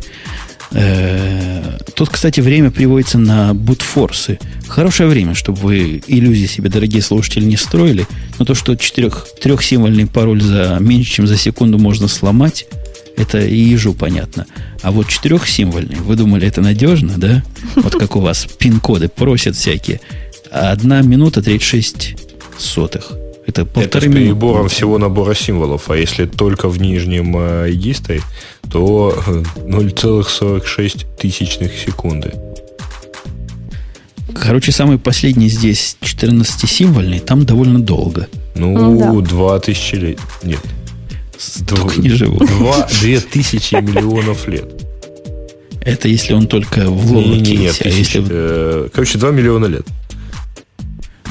Э, тут, кстати, время приводится на бутфорсы. Хорошее время, чтобы вы иллюзии себе, дорогие слушатели, не строили. Но то, что четырех, трехсимвольный пароль за меньше, чем за секунду можно сломать, это и ежу понятно. А вот четырехсимвольный, вы думали, это надежно, да? Вот как у вас пин-коды просят всякие. Одна минута 36 сотых. Это полторы Это с перебором минуты. всего набора символов. А если только в нижнем э, егистой, то 0,46 э, тысячных секунды. Короче, самый последний здесь 14-символьный, там довольно долго. Ну, да. 2 тысячи лет. Нет. Столько не живут. Два, две тысячи миллионов лет. Это если он только в low case е. Нет, а если... э, короче, 2 миллиона лет.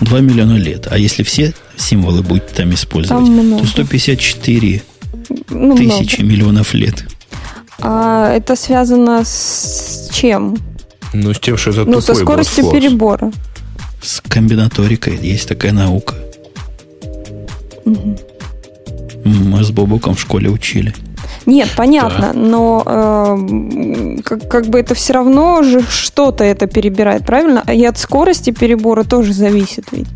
2 миллиона лет. А если все символы будут там использовать, там то 154 ну, тысячи много. миллионов лет. А это связано с чем? Ну, с тем, что это Ну, со скоростью перебора. С комбинаторикой. Есть такая наука. Угу. Мы с Бобуком в школе учили. Нет, понятно, да. но э, как, как бы это все равно же что-то это перебирает, правильно? И от скорости перебора тоже зависит ведь.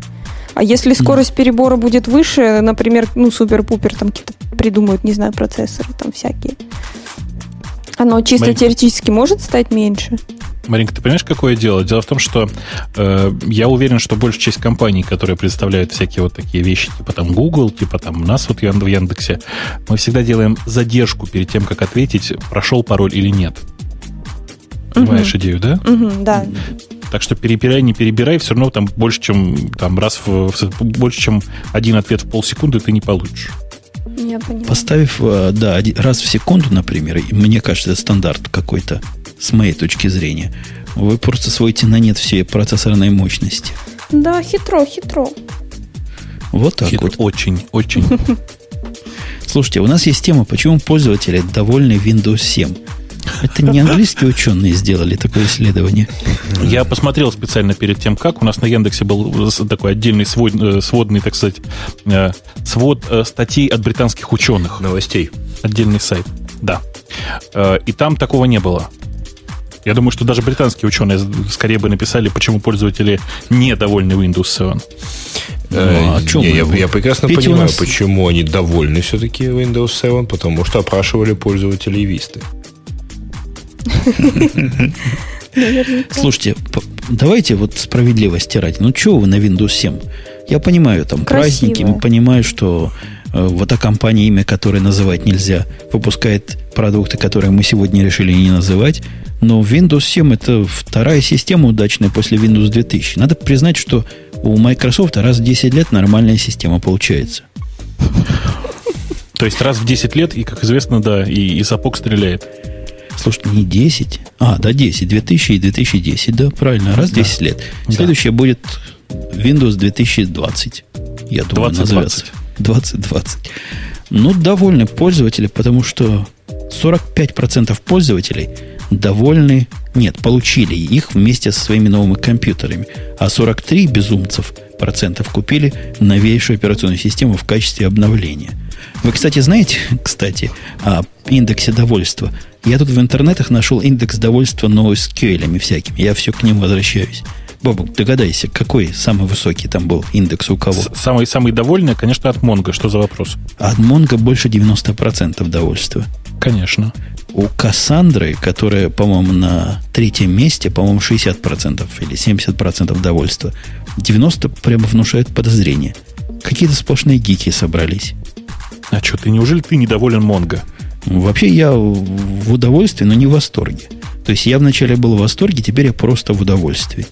А если скорость перебора будет выше, например, ну, супер-пупер, там какие-то придумают, не знаю, процессоры там всякие, оно чисто Маринка. теоретически может стать меньше? Маринка, ты понимаешь, какое дело? Дело в том, что э, я уверен, что большая часть компаний, которые представляют всякие вот такие вещи, типа там Google, типа там нас вот в Яндексе, мы всегда делаем задержку перед тем, как ответить, прошел пароль или нет. Понимаешь угу. идею, да? Угу, да. Так что перебирай, не перебирай, все равно там больше, чем там раз в, больше, чем один ответ в полсекунды ты не получишь. Я понимаю. Поставив, э, да, раз в секунду, например, мне кажется, это стандарт какой-то, с моей точки зрения, вы просто сводите на нет всей процессорной мощности. Да, хитро, хитро. Вот так хитро, вот. Очень, очень. Слушайте, у нас есть тема, почему пользователи довольны Windows 7. Это не английские ученые сделали такое исследование. Я посмотрел специально перед тем, как. У нас на Яндексе был такой отдельный свод, э, сводный, так сказать, э, свод э, статей от британских ученых. Новостей. Отдельный сайт, да. И там такого не было. Я думаю, что даже британские ученые скорее бы написали, почему пользователи недовольны Windows 7. Ну, а о чем не, я, я прекрасно Петь понимаю, нас... почему они довольны все-таки Windows 7, потому что опрашивали пользователей Vista. Слушайте, давайте вот справедливости ради. Ну, чего вы на Windows 7? Я понимаю, там Красиво. праздники, понимаю, что э, вот та компания, имя которой называть нельзя, выпускает продукты, которые мы сегодня решили не называть. Но Windows 7 это вторая система удачная после Windows 2000. Надо признать, что у Microsoft раз в 10 лет нормальная система получается. То есть раз в 10 лет, и, как известно, да, и, и сапог стреляет. Слушайте, не 10. А, да, 10. 2000 и 2010, да, правильно. Раз в 10 да. лет. Следующее да. будет Windows 2020. Я думаю, 2020. назовется. 2020. Ну, довольны пользователи, потому что 45% пользователей довольны, нет, получили их вместе со своими новыми компьютерами, а 43 безумцев процентов купили новейшую операционную систему в качестве обновления. Вы, кстати, знаете, кстати, о индексе довольства – я тут в интернетах нашел индекс довольства NoSQL всякими. Я все к ним возвращаюсь. Бобок, догадайся, какой самый высокий там был индекс у кого? Самый, самый довольный, конечно, от Монго. Что за вопрос? От Монго больше 90% довольства. Конечно. У Кассандры, которая, по-моему, на третьем месте, по-моему, 60% или 70% довольства. 90% прямо внушает подозрение. Какие-то сплошные гики собрались. А что, ты неужели ты недоволен Монго? Вообще я в удовольствии, но не в восторге. То есть я вначале был в восторге, теперь я просто в удовольствии.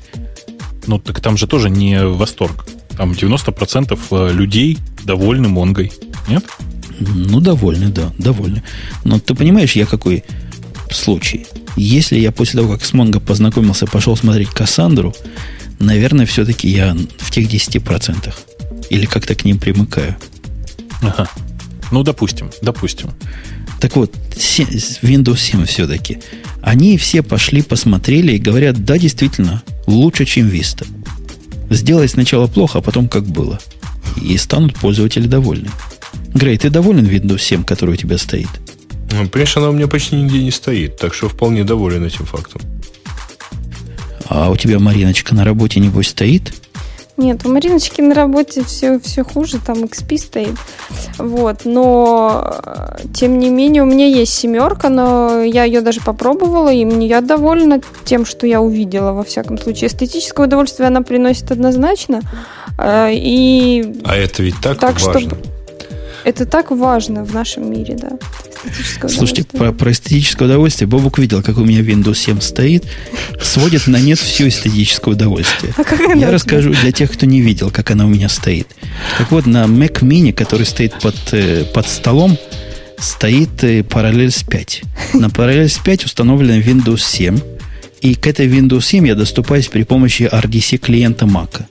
Ну, так там же тоже не восторг. Там 90% э, людей довольны Монгой. Нет? Ну, довольны, да, довольны. Но ты понимаешь, я какой случай? Если я после того, как с Монго познакомился, пошел смотреть Кассандру, наверное, все-таки я в тех 10%. Или как-то к ним примыкаю. Ага. Ну, допустим, допустим. Так вот, Windows 7 все-таки. Они все пошли, посмотрели и говорят, да, действительно, лучше, чем Vista. Сделать сначала плохо, а потом как было. И станут пользователи довольны. Грей, ты доволен Windows 7, который у тебя стоит? Ну, понимаешь, она у меня почти нигде не стоит, так что вполне доволен этим фактом. А у тебя Мариночка на работе, небось, стоит? Нет, у Мариночки на работе все, все хуже, там XP стоит. Вот, но тем не менее у меня есть семерка, но я ее даже попробовала, и мне я довольна тем, что я увидела, во всяком случае. Эстетическое удовольствие она приносит однозначно. Э, и а это ведь так, так важно. Чтобы... Это так важно в нашем мире, да. Слушайте, про, про эстетическое удовольствие Бобук видел, как у меня Windows 7 стоит, сводит на нет все эстетическое удовольствие. А Я расскажу для тех, кто не видел, как она у меня стоит. Так вот, на Mac Mini, который стоит под, э, под столом, стоит э, Parallels 5. На Parallels 5 установлен Windows 7. И к этой Windows 7 я доступаюсь при помощи RDC клиента Mac.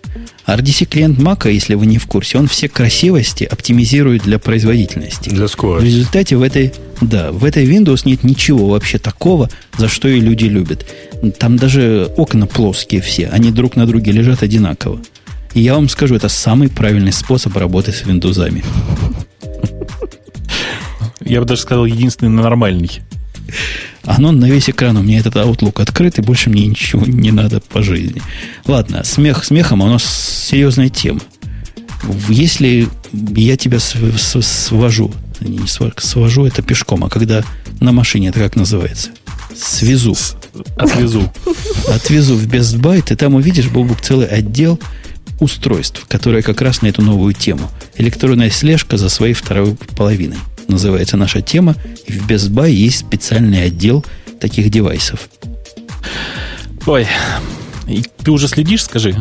RDC клиент Mac, если вы не в курсе, он все красивости оптимизирует для производительности. Для скорости. В результате в этой, да, в этой Windows нет ничего вообще такого, за что и люди любят. Там даже окна плоские все, они друг на друге лежат одинаково. И я вам скажу, это самый правильный способ работы с Windows. Я бы даже сказал, единственный нормальный. Оно на весь экран у меня этот Outlook открыт, и больше мне ничего не надо по жизни. Ладно, смех смехом, а у нас серьезная тема. Если я тебя свожу, не свожу, это пешком, а когда на машине, это как называется? Свезу. Отвезу. Отвезу в Best Buy, ты там увидишь, Бобук, целый отдел устройств, которые как раз на эту новую тему. Электронная слежка за своей второй половиной называется наша тема. И в Best Buy есть специальный отдел таких девайсов. Ой, ты уже следишь, скажи?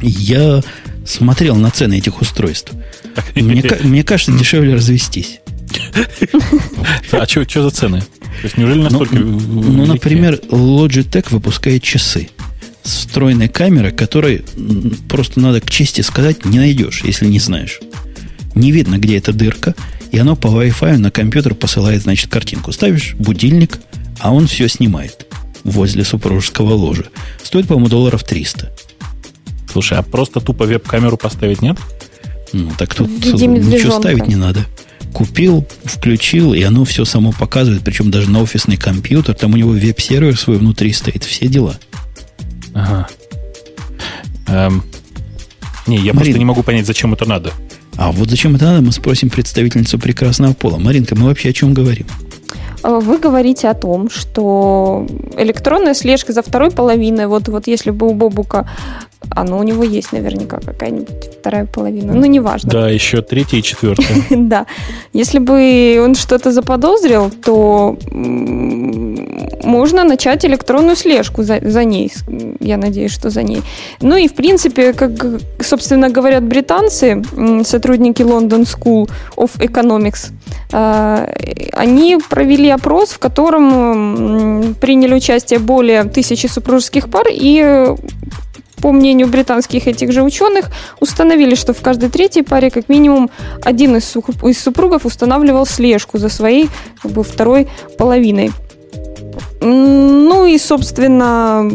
Я смотрел на цены этих устройств. Мне, мне кажется, дешевле развестись. А что за цены? То есть неужели настолько... Ну, ну, например, Logitech выпускает часы с встроенной камерой, которой просто надо к чести сказать, не найдешь, если не знаешь. Не видно, где эта дырка, и оно по Wi-Fi на компьютер посылает, значит, картинку. Ставишь будильник, а он все снимает возле супружеского ложа. Стоит, по-моему, долларов 300. Слушай, а просто тупо веб-камеру поставить нет? Ну, так тут ничего ставить не надо. Купил, включил, и оно все само показывает, причем даже на офисный компьютер. Там у него веб-сервер свой внутри стоит. Все дела. Ага. Эм, не, я Марин, просто не могу понять, зачем это надо. А вот зачем это надо, мы спросим представительницу прекрасного пола. Маринка, мы вообще о чем говорим? А, вы говорите о том, что электронная слежка за второй половиной, вот, вот если бы у Бобука, ну у него есть наверняка какая-нибудь вторая половина, ну неважно. Да, еще третья и четвертая. Да. Если бы он что-то заподозрил, то можно начать электронную слежку за, за ней. Я надеюсь, что за ней. Ну и, в принципе, как, собственно, говорят британцы, сотрудники London School of Economics, а, они провели опрос, в котором приняли участие более тысячи супружеских пар и по мнению британских этих же ученых, установили, что в каждой третьей паре как минимум один из супругов устанавливал слежку за своей как бы, второй половиной. Ну и, собственно,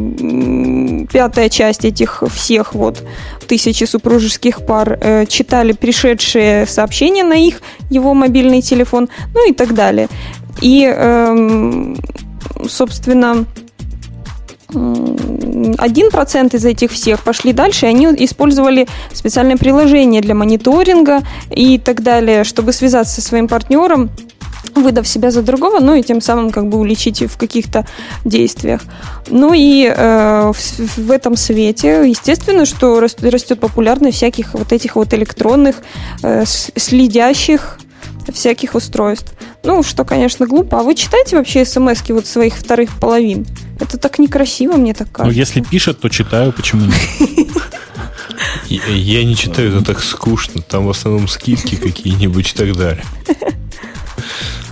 пятая часть этих всех вот тысячи супружеских пар э, читали пришедшие сообщения на их, его мобильный телефон, ну и так далее. И, э, собственно, один процент из этих всех пошли дальше, и они использовали специальное приложение для мониторинга и так далее, чтобы связаться со своим партнером выдав себя за другого, ну и тем самым как бы уличить в каких-то действиях. Ну и э, в, в этом свете, естественно, что растет популярность всяких вот этих вот электронных, э, следящих всяких устройств. Ну, что, конечно, глупо. А вы читаете вообще смс вот своих вторых половин? Это так некрасиво, мне так ну, кажется. Ну, если пишет, то читаю, почему нет? Я не читаю, это так скучно. Там в основном скидки какие-нибудь и так далее.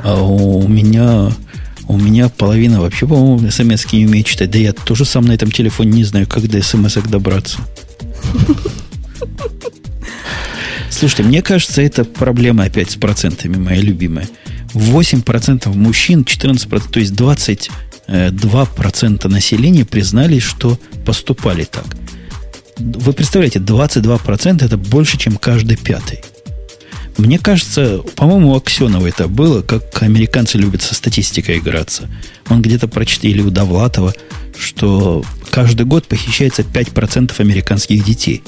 А у меня у меня половина вообще, по-моему, смс не умеет читать. Да я тоже сам на этом телефоне не знаю, как до смс добраться. Слушайте, мне кажется, это проблема опять с процентами, моя любимая. 8% мужчин, 14%, то есть 22% населения признали, что поступали так. Вы представляете, 22% это больше, чем каждый пятый. Мне кажется, по-моему, у Аксенова это было, как американцы любят со статистикой играться. Он где-то прочитал, или у Довлатова, что каждый год похищается 5% американских детей.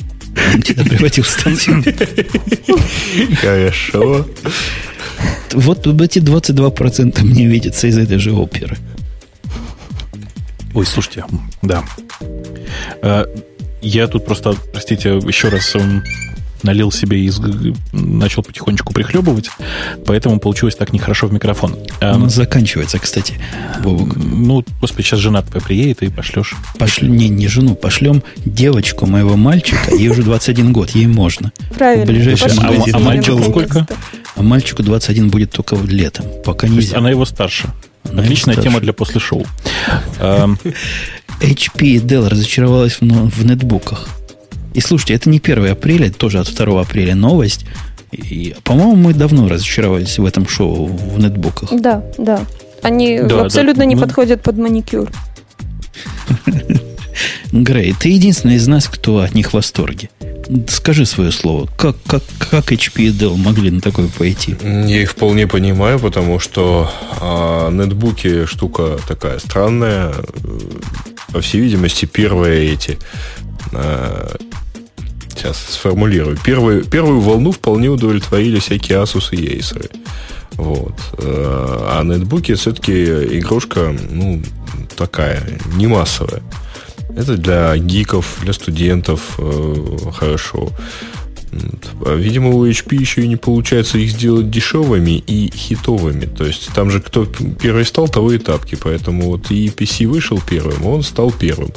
Он где-то приводил статью. Хорошо. Вот эти 22% мне видятся из этой же оперы. Ой, слушайте, да. Э, я тут просто, простите, еще раз налил себе и начал потихонечку прихлебывать, поэтому получилось так нехорошо в микрофон. Оно заканчивается, кстати, Бобук. Ну, господи, сейчас жена твоя приедет и пошлешь. Пошлю, не, не жену, пошлем девочку моего мальчика, ей уже 21 год, ей можно. Правильно. В ближайший а. А, а мальчику сколько? А мальчику 21 будет только летом, пока нельзя. она его старше. Она Отличная тема для после шоу. HP и Dell разочаровалась в, в нетбуках. И слушайте, это не 1 апреля, это тоже от 2 апреля новость. И, по-моему, мы давно разочаровались в этом шоу в нетбуках. Да, да. Они да, абсолютно да. не мы... подходят под маникюр. Грей, ты единственный из нас, кто от них в восторге. Скажи свое слово. Как, как, как HP и Dell могли на такое пойти? Я их вполне понимаю, потому что а, нетбуки штука такая странная. По всей видимости, первые эти а, сейчас сформулирую. Первую, первую волну вполне удовлетворили всякие Asus и Acer. Вот. А нетбуки все-таки игрушка, ну, такая, не массовая. Это для гиков, для студентов э, хорошо. Видимо, у HP еще и не получается их сделать дешевыми и хитовыми. То есть там же кто первый стал, того и тапки. Поэтому вот и PC вышел первым, он стал первым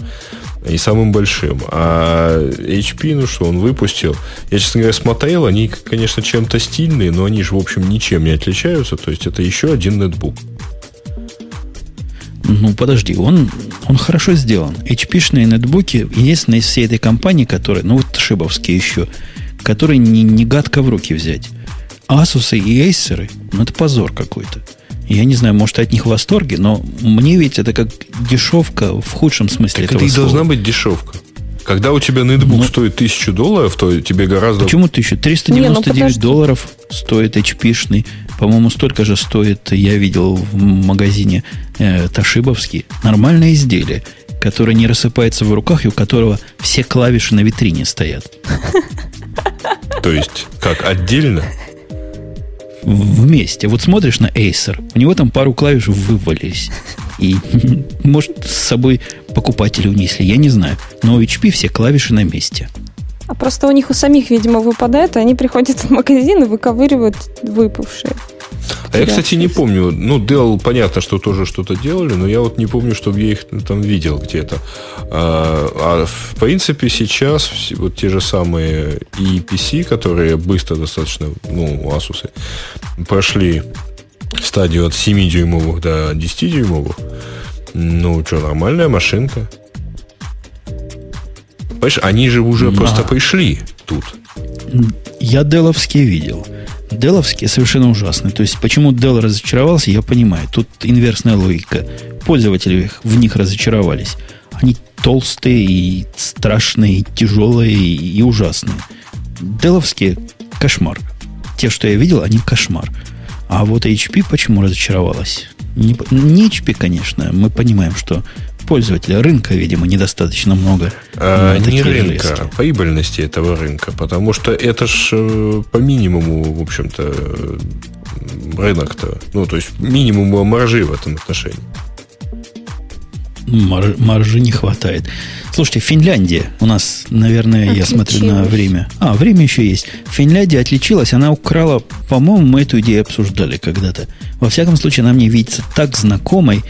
и самым большим. А HP, ну что, он выпустил. Я, честно говоря, смотрел, они, конечно, чем-то стильные, но они же, в общем, ничем не отличаются. То есть это еще один нетбук. Ну, подожди, он, он хорошо сделан. HP-шные нетбуки, единственные из всей этой компании, которые, ну, вот шибовские еще, которые не, не гадко в руки взять. Asus и Acer, ну, это позор какой-то. Я не знаю, может, от них в восторге, но мне ведь это как дешевка в худшем смысле так этого это и должна быть дешевка. Когда у тебя нетбук но... стоит тысячу долларов, то тебе гораздо... Почему тысячу? 399 не, ну долларов стоит HP-шный. По-моему, столько же стоит, я видел в магазине э, Ташибовский. Нормальное изделие, которое не рассыпается в руках и у которого все клавиши на витрине стоят. То есть, как отдельно? Вместе. Вот смотришь на Acer, у него там пару клавиш вывалились. И, может, с собой покупатели унесли, я не знаю. Но у HP все клавиши на месте. А просто у них у самих, видимо, выпадает, и они приходят в магазин и выковыривают выпавшие. А я, кстати, не помню. Ну, Dell, понятно, что тоже что-то делали, но я вот не помню, чтобы я их там видел где-то. А, а в принципе сейчас вот те же самые и PC, которые быстро достаточно, ну, Asus, прошли стадию от 7-дюймовых до 10-дюймовых, ну, что, нормальная машинка. Понимаешь, они же уже да. просто пришли тут. Я деловские видел. Деловские совершенно ужасные. То есть, почему Dell разочаровался, я понимаю. Тут инверсная логика. Пользователи в них разочаровались. Они толстые и страшные, и тяжелые, и, ужасные. Деловские кошмар. Те, что я видел, они кошмар. А вот HP почему разочаровалась? Не, не HP, конечно. Мы понимаем, что пользователя. Рынка, видимо, недостаточно много. А, не рынка, железки. А прибыльности этого рынка. Потому что это ж э, по минимуму, в общем-то, рынок-то. Ну, то есть минимум маржи в этом отношении. Мар, маржи не хватает. Слушайте, Финляндия у нас, наверное, я смотрю на время. А, время еще есть. Финляндия отличилась, она украла, по-моему, мы эту идею обсуждали когда-то. Во всяком случае, она мне видится так знакомой.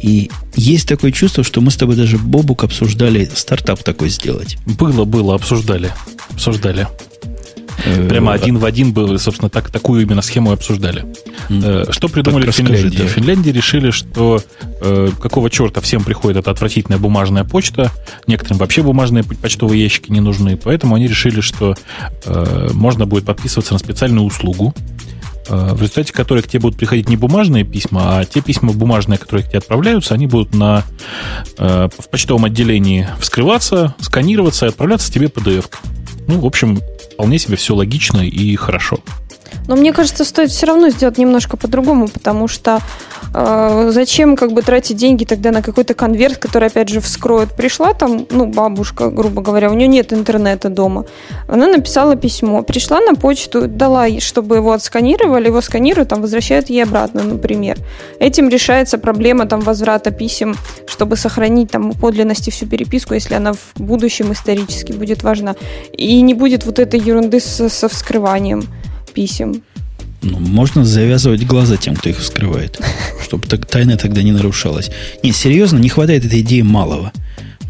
И есть такое чувство, что мы с тобой даже Бобук обсуждали стартап такой сделать. Было, было, обсуждали. Обсуждали. Э, Прямо один в один был, собственно, так, такую именно схему обсуждали. Э, что придумали в Финляндии? В Финляндии решили, что э, какого черта всем приходит эта отвратительная бумажная почта, некоторым вообще бумажные почтовые ящики не нужны, поэтому они решили, что можно будет подписываться на специальную услугу, в результате которой к тебе будут приходить не бумажные письма, а те письма бумажные, которые к тебе отправляются, они будут на, в почтовом отделении вскрываться, сканироваться и отправляться тебе PDF. Ну, в общем, вполне себе все логично и хорошо. Но мне кажется, стоит все равно сделать немножко по-другому, потому что э, зачем как бы тратить деньги тогда на какой-то конверт, который опять же вскроют. Пришла там, ну, бабушка, грубо говоря, у нее нет интернета дома. Она написала письмо, пришла на почту, дала, чтобы его отсканировали, его сканируют, там возвращают ей обратно, например. Этим решается проблема там возврата писем, чтобы сохранить там подлинности всю переписку, если она в будущем исторически будет важна. И не будет вот этой ерунды со, со вскрыванием писем. Ну, можно завязывать глаза тем, кто их вскрывает, чтобы так, тайна тогда не нарушалась. Не, серьезно, не хватает этой идеи малого.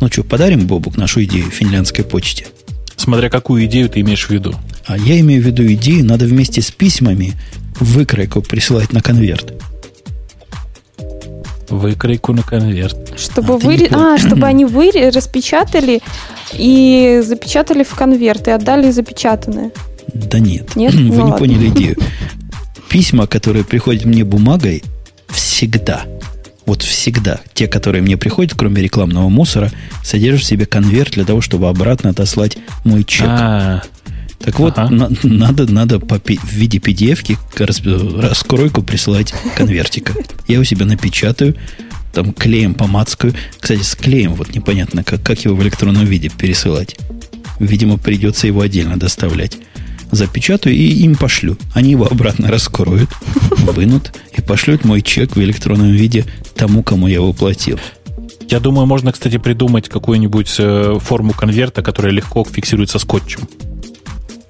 Ну что, подарим Бобук нашу идею финляндской почте? Смотря какую идею ты имеешь в виду. А я имею в виду идею, надо вместе с письмами выкройку присылать на конверт. Выкройку на конверт. Чтобы, а, вы... а, чтобы они вы распечатали и запечатали в конверт и отдали запечатанное. Да нет. Нет? Вы ну, не ладно. поняли идею. Письма, которые приходят мне бумагой, всегда, вот всегда, те, которые мне приходят, кроме рекламного мусора, содержат в себе конверт для того, чтобы обратно отослать мой чек. А-а-а. Так вот, ага. на, надо, надо по, в виде PDF-ки раскройку присылать конвертика. Я у себя напечатаю, там клеем помацкаю. Кстати, с клеем вот непонятно, как, как его в электронном виде пересылать. Видимо, придется его отдельно доставлять запечатаю и им пошлю. Они его обратно раскроют, вынут и пошлют мой чек в электронном виде тому, кому я его платил. Я думаю, можно, кстати, придумать какую-нибудь э, форму конверта, которая легко фиксируется скотчем.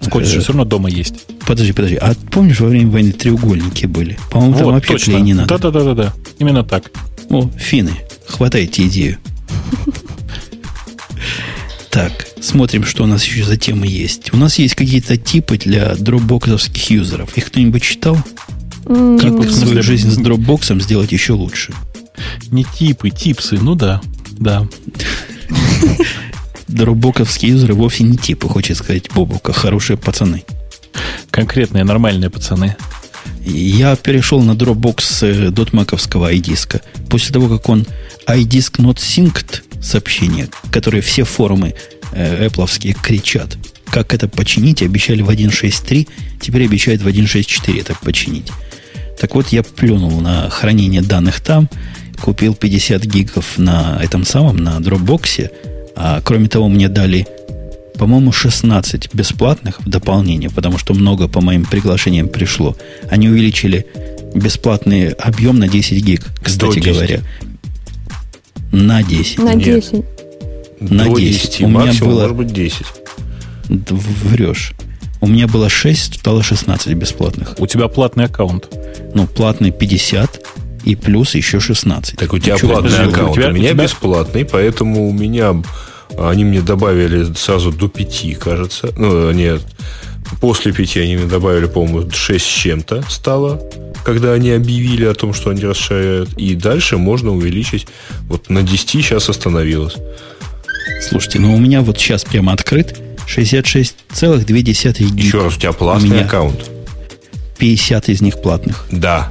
Скотч же э, все равно дома есть. Подожди, подожди. А помнишь, во время войны треугольники были? По-моему, вот, там вообще точно. клей не надо. Да-да-да-да. Именно так. О, финны, хватайте идею. Так, смотрим, что у нас еще за темы есть. У нас есть какие-то типы для дропбоксовских юзеров. Их кто-нибудь читал? Mm-hmm. Как свою жизнь с дропбоксом сделать еще лучше? Не типы, типсы, ну да, да. Дропбоковские юзеры вовсе не типы, хочет сказать Бобука, хорошие пацаны. Конкретные, нормальные пацаны. Я перешел на Dropbox с дотмаковского iDisk. После того, как он iDisk not synced сообщения, которые все форумы э, Apple кричат. Как это починить? Обещали в 1.6.3, теперь обещают в 1.6.4 это починить. Так вот, я плюнул на хранение данных там, купил 50 гигов на этом самом, на Dropbox, а кроме того, мне дали, по-моему, 16 бесплатных в дополнение, потому что много по моим приглашениям пришло. Они увеличили бесплатный объем на 10 гиг, кстати говоря. На 10. На 10. На До 10. 10. У меня было... может быть 10. Врешь. У меня было 6, стало 16 бесплатных. У тебя платный аккаунт. Ну, платный 50 и плюс еще 16. Так у тебя Чего платный аккаунт. У, тебя, у меня тебя... бесплатный, поэтому у меня они мне добавили сразу до 5, кажется. Ну, нет. После 5 они мне добавили, по-моему, 6 с чем-то стало когда они объявили о том, что они расширяют. И дальше можно увеличить. Вот на 10 сейчас остановилось. Слушайте, ну у меня вот сейчас прямо открыт 66,2 гиг. Еще раз, у тебя платный у меня аккаунт. 50 из них платных. Да.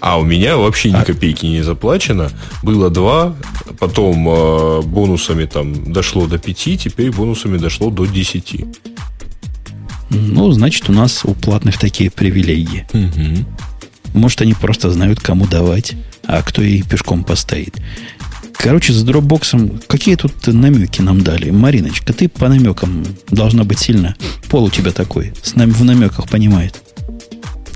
А у меня вообще ни а... копейки не заплачено. Было два, потом э, бонусами там дошло до 5, теперь бонусами дошло до 10. Ну, значит, у нас у платных такие привилегии. Угу. Может, они просто знают, кому давать, а кто и пешком постоит. Короче, с дропбоксом какие тут намеки нам дали? Мариночка, ты по намекам должна быть сильно. Пол у тебя такой, с нами в намеках понимает.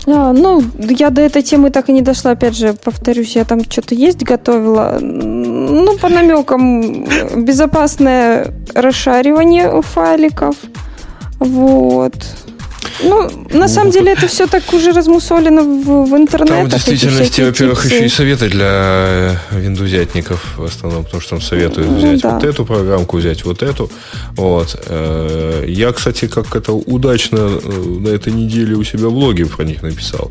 А, ну, я до этой темы так и не дошла. Опять же, повторюсь, я там что-то есть готовила. Ну, по намекам, безопасное расшаривание файликов. Вот. Ну, на самом деле это все так уже размусолено в, в интернете. Там в действительности, во-первых, еще и советы для виндузятников в основном, потому что там советуют ну взять ну, да. вот эту программку, взять вот эту. Вот. Э, я, кстати, как это удачно э, на этой неделе у себя в блоге про них написал.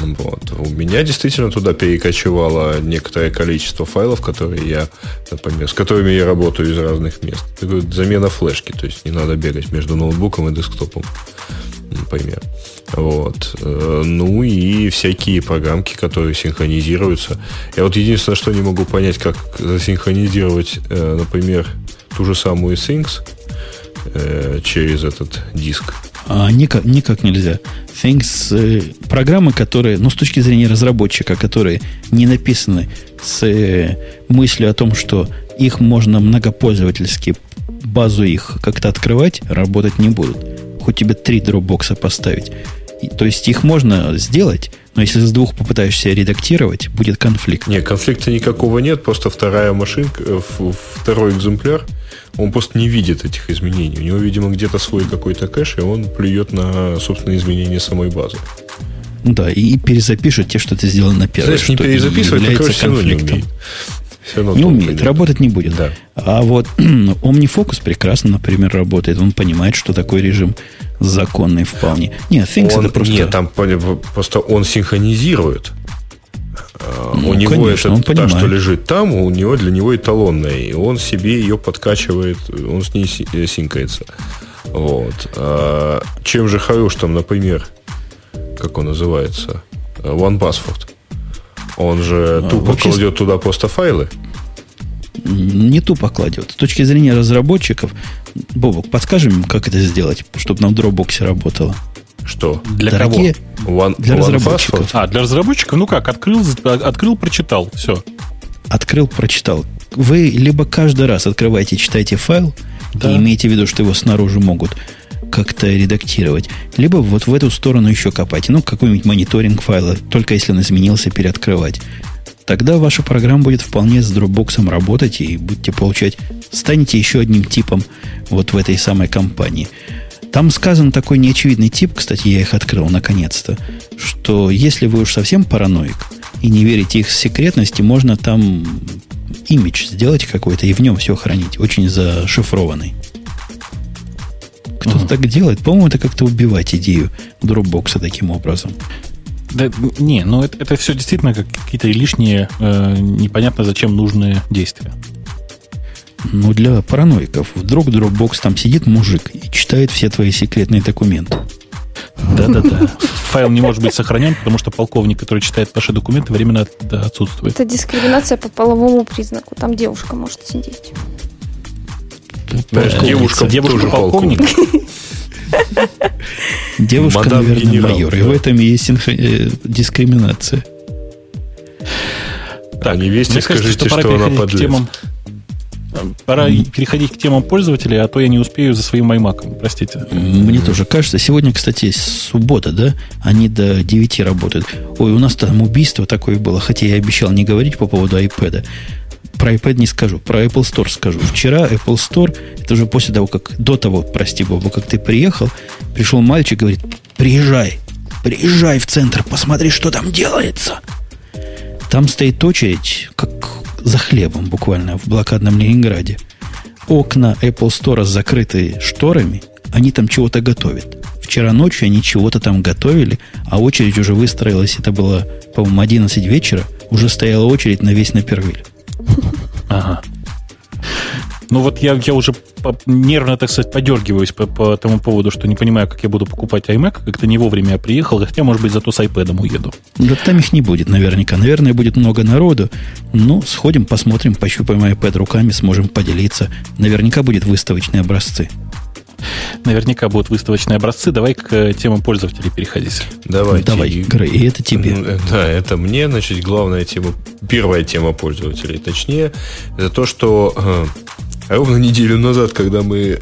Вот. У меня действительно туда перекочевало некоторое количество файлов, которые я, например, с которыми я работаю из разных мест. Замена флешки, то есть не надо бегать между ноутбуком и десктопом, например. Вот. Э, ну и всякие программки, которые синхронизируются. Я вот единственное, что не могу понять, как засинхронизировать, э, например, ту же самую Things э, через этот диск. А, никак, никак нельзя. Things, э, программы, которые, ну, с точки зрения разработчика, которые не написаны с э, мыслью о том, что их можно многопользовательски, базу их как-то открывать, работать не будут. Хоть тебе три дропбокса поставить. И, то есть их можно сделать, но если с двух попытаешься редактировать, будет конфликт. Нет, конфликта никакого нет, просто вторая машинка, э, второй экземпляр – он просто не видит этих изменений. У него, видимо, где-то свой какой-то кэш, и он плюет на собственные изменения самой базы. Да, и перезапишет те, что ты сделал на первой. Знаешь, не перезаписывать, является все конфликтом. Не умеет. Все равно не умеет, работать не будет. Да. А вот OmniFocus прекрасно, например, работает. Он понимает, что такой режим законный вполне. Нет, Things он, это просто... Нет, там просто он синхронизирует. Ну, у него конечно, это та, что лежит там, у него для него эталонная, и он себе ее подкачивает, он с ней э, синкается. Вот. А чем же хорош там, например, как он называется, One Password? Он же а, тупо вообще... кладет туда просто файлы. Не тупо кладет. С точки зрения разработчиков, Бобок, подскажем им, как это сделать, чтобы на Dropbox работало. Что? Для Дорогие, кого? One, для one разработчиков. Password? А, для разработчиков, ну как, открыл, открыл, прочитал, все. Открыл, прочитал. Вы либо каждый раз открываете, читаете файл, да. и имеете в виду, что его снаружи могут как-то редактировать, либо вот в эту сторону еще копать. Ну, какой-нибудь мониторинг файла, только если он изменился, переоткрывать. Тогда ваша программа будет вполне с Dropbox работать, и будете получать, станете еще одним типом вот в этой самой компании. Там сказан такой неочевидный тип, кстати, я их открыл наконец-то, что если вы уж совсем параноик и не верите их секретности, можно там имидж сделать какой-то и в нем все хранить, очень зашифрованный. Кто-то так делает. По-моему, это как-то убивать идею дропбокса таким образом. Да, не, ну это, это все действительно как какие-то лишние, э, непонятно зачем нужные действия. Ну, для параноиков. Вдруг Dropbox там сидит мужик и читает все твои секретные документы. Да-да-да. Файл не может быть сохранен, потому что полковник, который читает ваши документы, временно отсутствует. Это дискриминация по половому признаку. Там девушка может сидеть. Девушка, девушка полковник. Девушка, наверное, майор. И в этом и есть э, дискриминация. Так, а невесте скажите, что она подлец. Пора mm. переходить к темам пользователей, а то я не успею за своим маймаком. Простите. Мне тоже кажется. Сегодня, кстати, суббота, да? Они до 9 работают. Ой, у нас там убийство такое было, хотя я обещал не говорить по поводу iPad. Про iPad не скажу, про Apple Store скажу. Вчера Apple Store, это уже после того, как, до того, прости Богу, как ты приехал, пришел мальчик, говорит, приезжай, приезжай в центр, посмотри, что там делается. Там стоит очередь, как за хлебом буквально в блокадном Ленинграде. Окна Apple Store закрыты шторами, они там чего-то готовят. Вчера ночью они чего-то там готовили, а очередь уже выстроилась, это было, по-моему, 11 вечера, уже стояла очередь на весь Напервиль. Ага. Ну вот я, я уже нервно, так сказать, подергиваюсь по, по тому поводу, что не понимаю, как я буду покупать iMac. Как-то не вовремя я приехал, хотя, может быть, зато с iPad уеду. Да там их не будет наверняка. Наверное, будет много народу. Ну, сходим, посмотрим, пощупаем iPad руками, сможем поделиться. Наверняка будет выставочные образцы. Наверняка будут выставочные образцы. Давай к э, темам пользователей переходить. Давайте. Давай, Грей, и это тебе. Э, да, это мне. Значит, главная тема, первая тема пользователей, точнее, это то, что э, ровно неделю назад, когда мы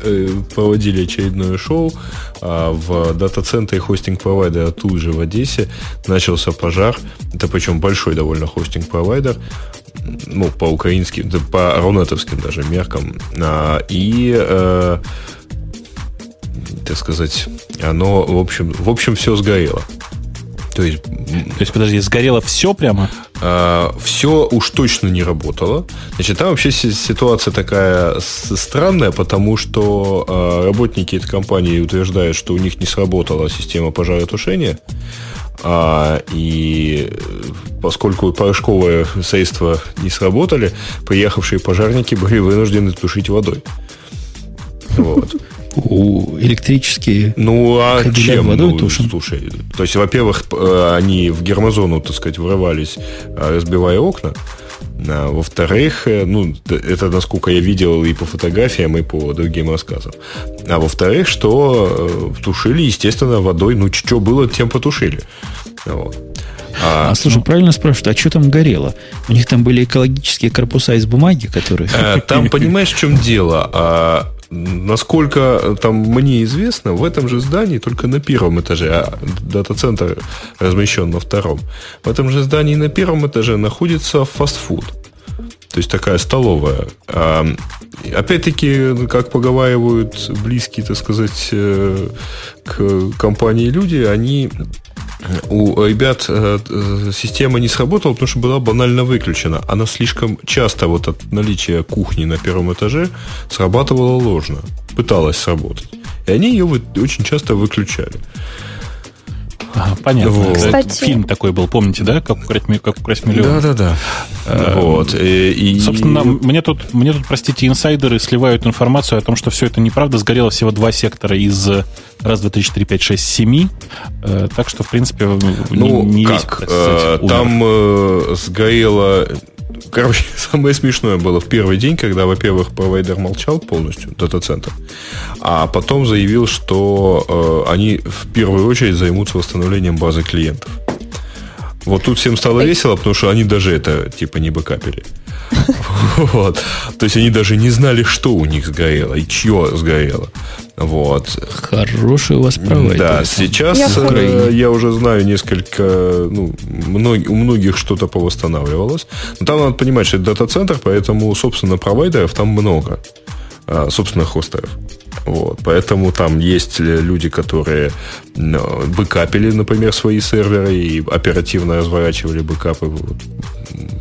проводили очередное шоу э, в дата-центре хостинг-провайдера тут же в Одессе, начался пожар. Это причем большой довольно хостинг-провайдер ну, по украинским, да, по рунетовским даже меркам. А, и, так сказать, оно, в общем, в общем, все сгорело. То есть, То есть, подожди, сгорело все прямо? А, все уж точно не работало. Значит, там вообще ситуация такая странная, потому что а, работники этой компании утверждают, что у них не сработала система пожаротушения. А, и поскольку порошковые средства не сработали, приехавшие пожарники были вынуждены тушить водой. Вот. У электрические ну, а чем? водой ну, тушим? Слушай, то есть, во-первых, э, они в гермозону, так сказать, врывались, э, разбивая окна. А, во-вторых, э, ну, это насколько я видел и по фотографиям, и по другим рассказам. А во-вторых, что тушили, естественно, водой. Ну, что было, тем потушили. Вот. А, а слушай, ну, правильно спрашивают, а что там горело? У них там были экологические корпуса из бумаги, которые... Там, понимаешь, в чем дело? Насколько там мне известно, в этом же здании, только на первом этаже, а дата-центр размещен на втором, в этом же здании на первом этаже находится фастфуд. То есть такая столовая. А, опять-таки, как поговаривают близкие, так сказать, э, к компании люди, они у ребят э, э, система не сработала, потому что была банально выключена. Она слишком часто вот от наличия кухни на первом этаже срабатывала ложно. Пыталась сработать. И они ее очень часто выключали. Ага, понятно. Вот. Кстати... Фильм такой был, помните, да? Как украсть, как украсть миллион. Да, да, да. Вот. И, и... Собственно, мне тут, мне тут, простите, инсайдеры сливают информацию о том, что все это неправда. Сгорело всего два сектора из раз, два, три, четыре, пять, шесть, семи. Э, так что, в принципе, ну, не, не как? весь, сказать, э, Там э, сгорело Короче, самое смешное было в первый день, когда, во-первых, провайдер молчал полностью, дата-центр, а потом заявил, что э, они в первую очередь займутся восстановлением базы клиентов. Вот тут всем стало весело, потому что они даже это типа не бэкапили. Вот. То есть они даже не знали, что у них сгорело и чье сгорело. Вот. Хороший у вас провайдер. Да, сейчас я, э, я уже знаю несколько, ну, мног, у многих что-то повосстанавливалось. Но там надо понимать, что это дата-центр, поэтому, собственно, провайдеров там много. А, собственно, хостеров. Вот. Поэтому там есть люди, которые ну, бэкапили, например, свои серверы и оперативно разворачивали бэкапы, вот,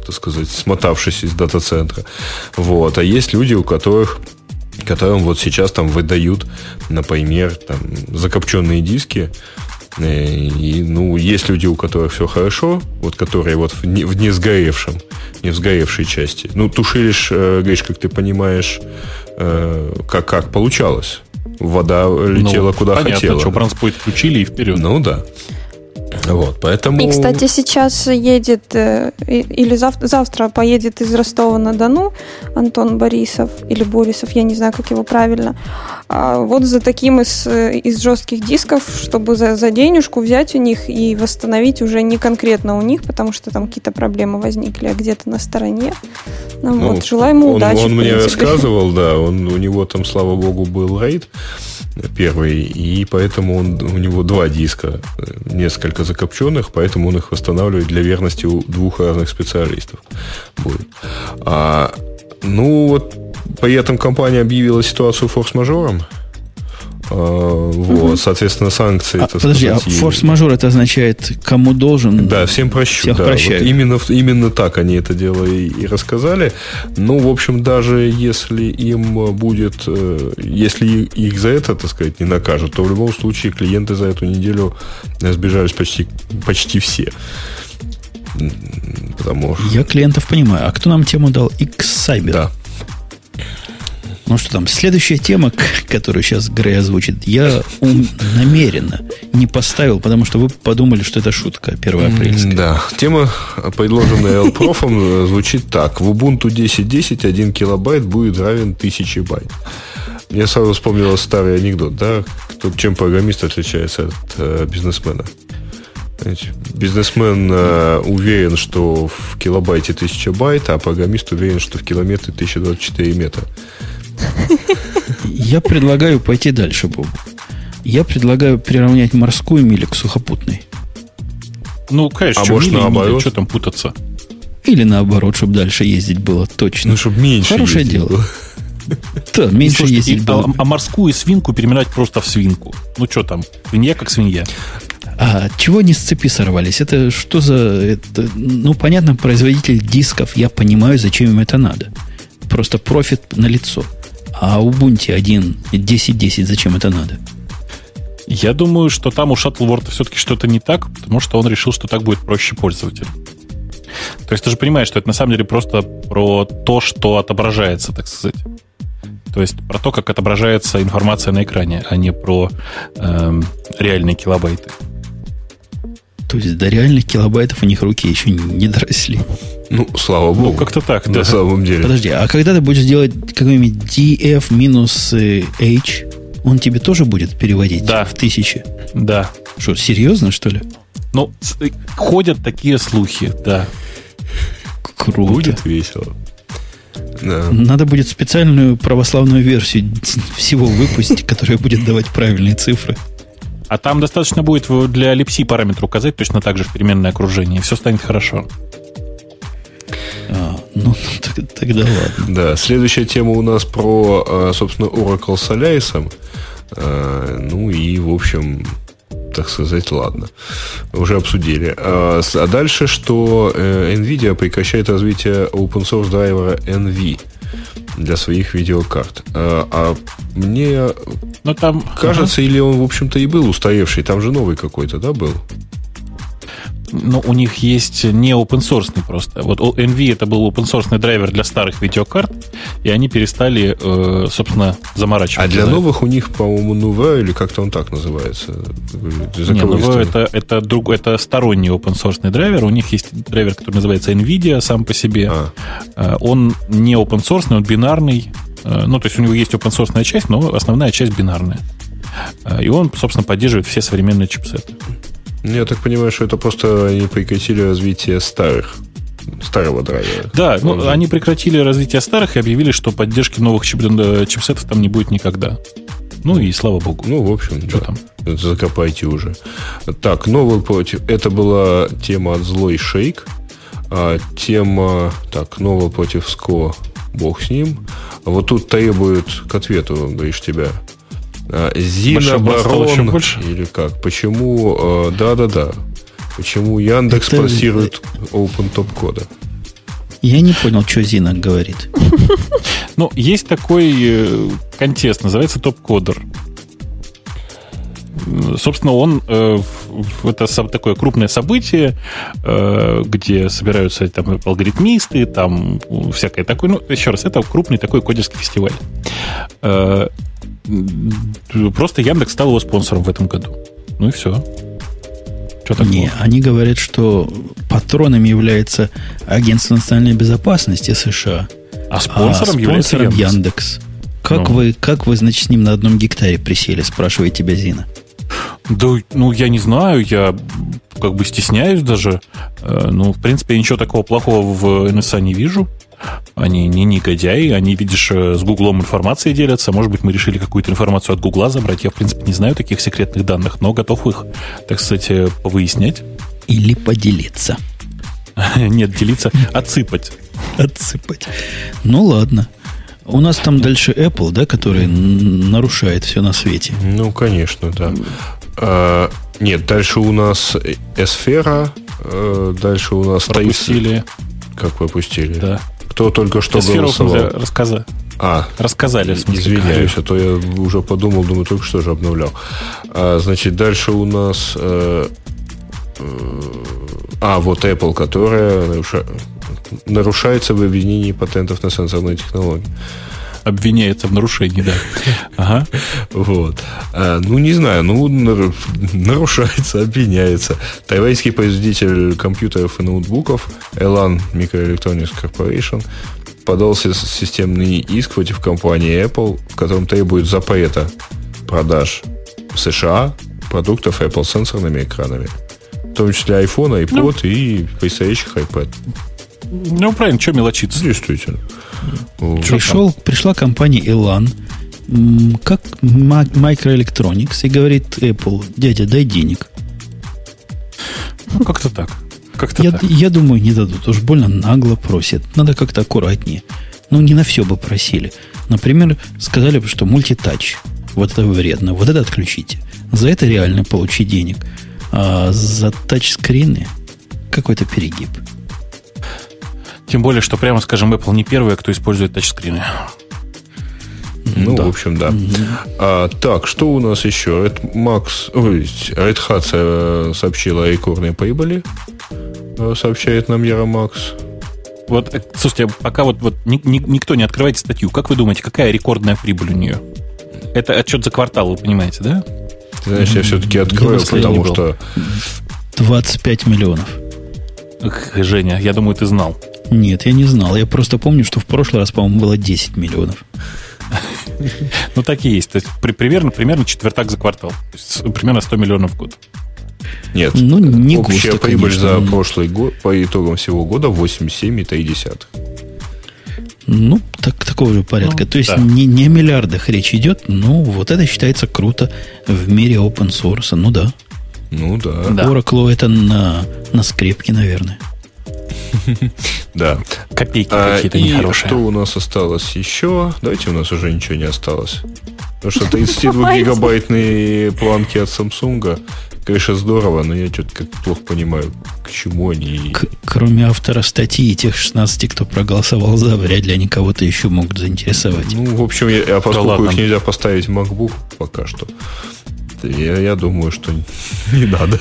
так сказать, смотавшись из дата-центра. Вот. А есть люди, у которых которым вот сейчас там выдают, например, там, закопченные диски, и, ну, есть люди, у которых все хорошо, вот которые вот в не, в не сгоревшем, не в сгоревшей части. Ну, тушилишь, э, Гриш, как ты понимаешь, э, как, как получалось. Вода летела ну, куда понятно, хотела. Что, бранспойт включили и вперед. Ну да. Вот, поэтому... И, кстати, сейчас едет, э, или завтра, завтра поедет из Ростова-на-Дону Антон Борисов, или Борисов, я не знаю, как его правильно, а вот за таким из, э, из жестких дисков, чтобы за, за денежку взять у них и восстановить уже не конкретно у них, потому что там какие-то проблемы возникли, а где-то на стороне. Ну, ну, вот, желаю ему он, удачи. Он мне рассказывал, да, он, у него там, слава богу, был рейд первый, и поэтому он, у него два диска, несколько закопченных, поэтому он их восстанавливает для верности у двух разных специалистов. Будет. А, ну, вот при этом компания объявила ситуацию форс-мажором. А, вот, соответственно, санкции. А, подожди, сказать, а форс-мажор это означает, кому должен? Да, всем прощу. Всех да, прощают. Вот именно, именно так они это дело и, и рассказали. Ну, в общем, даже если им будет, э, если их за это, так сказать, не накажут, то в любом случае клиенты за эту неделю сбежались почти, почти все. Потому что... Я клиентов понимаю. А кто нам тему дал? X-Cyber. Да. Ну что там, следующая тема, которую сейчас Грей озвучит, я ум намеренно не поставил, потому что вы подумали, что это шутка 1 апрельская. Да, тема, предложенная Элпрофом, звучит так. В Ubuntu 10.10 1 килобайт будет равен 1000 байт. Я сразу вспомнил старый анекдот, да? Кто, чем программист отличается от э, бизнесмена? Знаете, бизнесмен э, уверен, что в килобайте 1000 байт, а программист уверен, что в километре 1024 метра. Я предлагаю пойти дальше, Бобу. Я предлагаю приравнять морскую милю к сухопутной. Ну, конечно, а может, наоборот? что там путаться? Или наоборот, чтобы дальше ездить было точно. Ну, чтобы меньше Хорошее дело. Было. Да, меньше ездить было. А, а морскую свинку переименовать просто в свинку. Ну, что там, свинья как свинья. А чего они с цепи сорвались? Это что за... Это, ну, понятно, производитель дисков, я понимаю, зачем им это надо. Просто профит на лицо. А Ubuntu 1, 10.10, зачем это надо? Я думаю, что там у Shuttleworld все-таки что-то не так, потому что он решил, что так будет проще пользователю. То есть ты же понимаешь, что это на самом деле просто про то, что отображается, так сказать. То есть про то, как отображается информация на экране, а не про э, реальные килобайты. То есть до реальных килобайтов у них руки еще не доросли. Ну, слава ну, богу. Ну, как-то так, на да. самом деле. Подожди, а когда ты будешь делать какой-нибудь df минус h, он тебе тоже будет переводить да. в тысячи? Да. Что, серьезно, что ли? Ну, ходят такие слухи, да. Круто. Будет весело. Да. Надо будет специальную православную версию всего выпустить, которая будет давать правильные цифры. А там достаточно будет для липси параметр указать точно так же в переменное окружение, и все станет хорошо. А, ну, тогда ладно. Да, следующая тема у нас про, а, собственно, Oracle с Alias. А, ну и, в общем, так сказать, ладно. Уже обсудили. А, а дальше, что э, NVIDIA прекращает развитие open source драйвера NV для своих видеокарт. А, а мне Но там, кажется, ага. или он, в общем-то, и был устаревший. Там же новый какой-то, да, был? Но у них есть не open source просто. Вот NV это был open source драйвер для старых видеокарт, и они перестали, э, собственно, заморачиваться. А для новых у них, по-моему, Nova или как-то он так называется? Не, Nova это, это, друг, это сторонний open source драйвер. У них есть драйвер, который называется NVIDIA сам по себе. А. Э, он не open source, он бинарный. Э, ну, то есть у него есть open source часть, но основная часть бинарная. И он, собственно, поддерживает все современные чипсеты. Я так понимаю, что это просто они прекратили развитие старых старого драйвера. Да, ну, они прекратили развитие старых и объявили, что поддержки новых чип э, чипсетов там не будет никогда. Ну и слава богу. Ну, в общем, что да. там? Закопайте уже. Так, новый против. Это была тема от злой шейк. А, тема. Так, новый против СКО. Бог с ним. А вот тут требуют к ответу, говоришь, тебя. А, Зина Барон или как? Почему? Да-да-да. Почему Яндекс Это... спонсирует Open Top кода? Я не понял, что Зина говорит. Ну, есть такой э, контест, называется топ-кодер. Собственно, он э, это такое крупное событие, э, где собираются там алгоритмисты, там всякое такое. Ну, еще раз, это крупный такой кодерский фестиваль. Просто Яндекс стал его спонсором в этом году. Ну и все. Что такого? Не, они говорят, что патроном является Агентство национальной безопасности США. А спонсором, а спонсором Яндекс. Яндекс. Как, ну. вы, как вы, значит, с ним на одном гектаре присели, спрашивает тебя Зина. Да, ну, я не знаю, я как бы стесняюсь даже. Э, ну, в принципе, я ничего такого плохого в НСА не вижу. Они не негодяи, они, видишь, э, с Гуглом информацией делятся. Может быть, мы решили какую-то информацию от Гугла забрать. Я, в принципе, не знаю таких секретных данных, но готов их, так сказать, э, повыяснять. Или поделиться. Нет, делиться, отсыпать. Отсыпать. Ну, ладно. У нас там дальше Apple, да, который нарушает все на свете. Ну, конечно, да. А, нет, дальше у нас Эсфера, э, дальше у нас... Пропустили. Как пропустили? Да. Кто только что Сферу голосовал? Рассказа... А, рассказали. В смысле, извиняюсь, а то я уже подумал, думаю, только что же обновлял. А, значит, дальше у нас... Э, э, а, вот Apple, которая. Нарушается в обвинении патентов на сенсорные технологии обвиняется в нарушении, да. Ага. Вот. А, ну, не знаю, ну, нарушается, обвиняется. Тайваньский производитель компьютеров и ноутбуков Elan Microelectronics Corporation подал системный иск против компании Apple, в котором требует запрета продаж в США продуктов Apple сенсорными экранами. В том числе iPhone, iPod ну, и предстоящих iPad. Ну, правильно, что мелочиться? Действительно. Пришел, пришла компания Elan, как Microelectronics, и говорит Apple, дядя, дай денег. Ну, как-то так. Как-то я, так. я думаю, не дадут. Уж больно нагло просят. Надо как-то аккуратнее. Ну, не на все бы просили. Например, сказали бы, что мультитач. Вот это вредно. Вот это отключите. За это реально получи денег. А за тачскрины какой-то перегиб. Тем более, что прямо скажем, Apple не первая, кто использует тачскрины. Ну, да. в общем, да. Угу. А, так, что у нас еще? Red Max, ой, Red Hat э, сообщила о рекордной прибыли. Э, сообщает нам Яромакс. Вот, э, слушайте, пока вот, вот ни, ни, никто не открывает статью, как вы думаете, какая рекордная прибыль у нее? Это отчет за квартал, вы понимаете, да? Ты знаешь, я все-таки открою, потому что... 25 миллионов. Эх, Женя, я думаю, ты знал. Нет, я не знал. Я просто помню, что в прошлый раз, по-моему, было 10 миллионов. Ну, так и есть. То есть, примерно, примерно четвертак за квартал. То есть, примерно 100 миллионов в год. Нет. Ну, не Общая густо, прибыль конечно. за прошлый год по итогам всего года 87,3. Ну, так, такого же порядка. Ну, То есть да. не, не о миллиардах речь идет, но вот это считается круто в мире open source. Ну да. Ну да. да. Oracle это на, на скрепке, наверное. Да. Копейки а, какие-то нехорошие. что у нас осталось еще? Давайте у нас уже ничего не осталось. Потому что 32-гигабайтные планки от Samsung Конечно, здорово, но я что-то как плохо понимаю, к чему они. К- кроме автора статьи и тех 16, кто проголосовал за, вряд ли они кого-то еще могут заинтересовать. Ну, в общем, я, а поскольку да их нельзя поставить в MacBook пока что, я, я думаю, что не надо.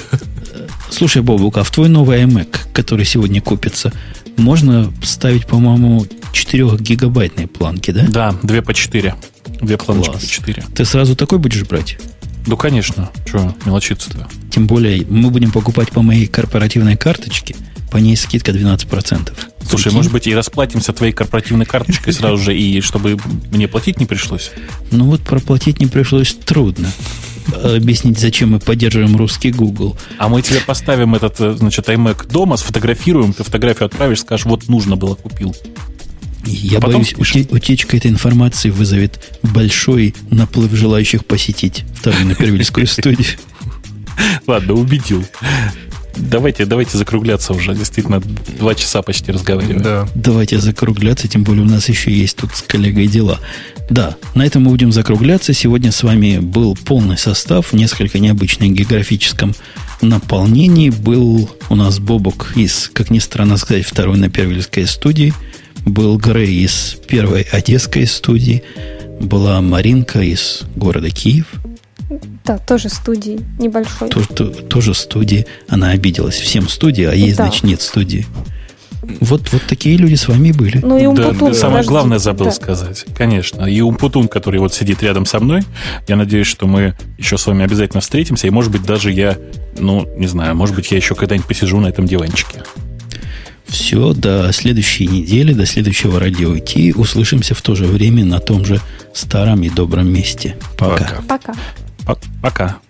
Слушай, Бобук, а в твой новый iMac, который сегодня купится, можно ставить, по-моему, 4-гигабайтные планки, да? Да, 2 по 4. Две планочки по 4. Ты сразу такой будешь брать? Ну, конечно. Что, мелочиться-то? Тем более, мы будем покупать по моей корпоративной карточке, по ней скидка 12%. Слушай, Прикинь? может быть, и расплатимся твоей корпоративной карточкой сразу же, и чтобы мне платить не пришлось? Ну вот проплатить не пришлось трудно. Объяснить, зачем мы поддерживаем русский Google. А мы тебе поставим этот, э, значит, iMac дома, сфотографируем, ты фотографию отправишь, скажешь, вот нужно было, купил. Я а боюсь, уте, утечка этой информации вызовет большой наплыв желающих посетить вторую напервильскую студию. Ладно, убедил. Давайте, давайте закругляться уже. Действительно, два часа почти разговариваем. Да. Давайте закругляться, тем более у нас еще есть тут с коллегой дела. Да, на этом мы будем закругляться. Сегодня с вами был полный состав, несколько необычный в географическом наполнении. Был у нас Бобок из, как ни странно сказать, второй на Первильской студии – был Грей из первой одесской студии, была Маринка из города Киев. Да, тоже студии, небольшой. Тоже, то, тоже студии. Она обиделась. Всем студии, а ей, да. значит, нет студии. Вот, вот такие люди с вами были. Ну и Умпутун. Да, да. Самое главное забыл да. сказать. Конечно. И Умпутун, который вот сидит рядом со мной, я надеюсь, что мы еще с вами обязательно встретимся. И, может быть, даже я, ну, не знаю, может быть, я еще когда-нибудь посижу на этом диванчике. Все, до следующей недели, до следующего радио идти. Услышимся в то же время на том же старом и добром месте. Пока. Пока. Пока. Пока.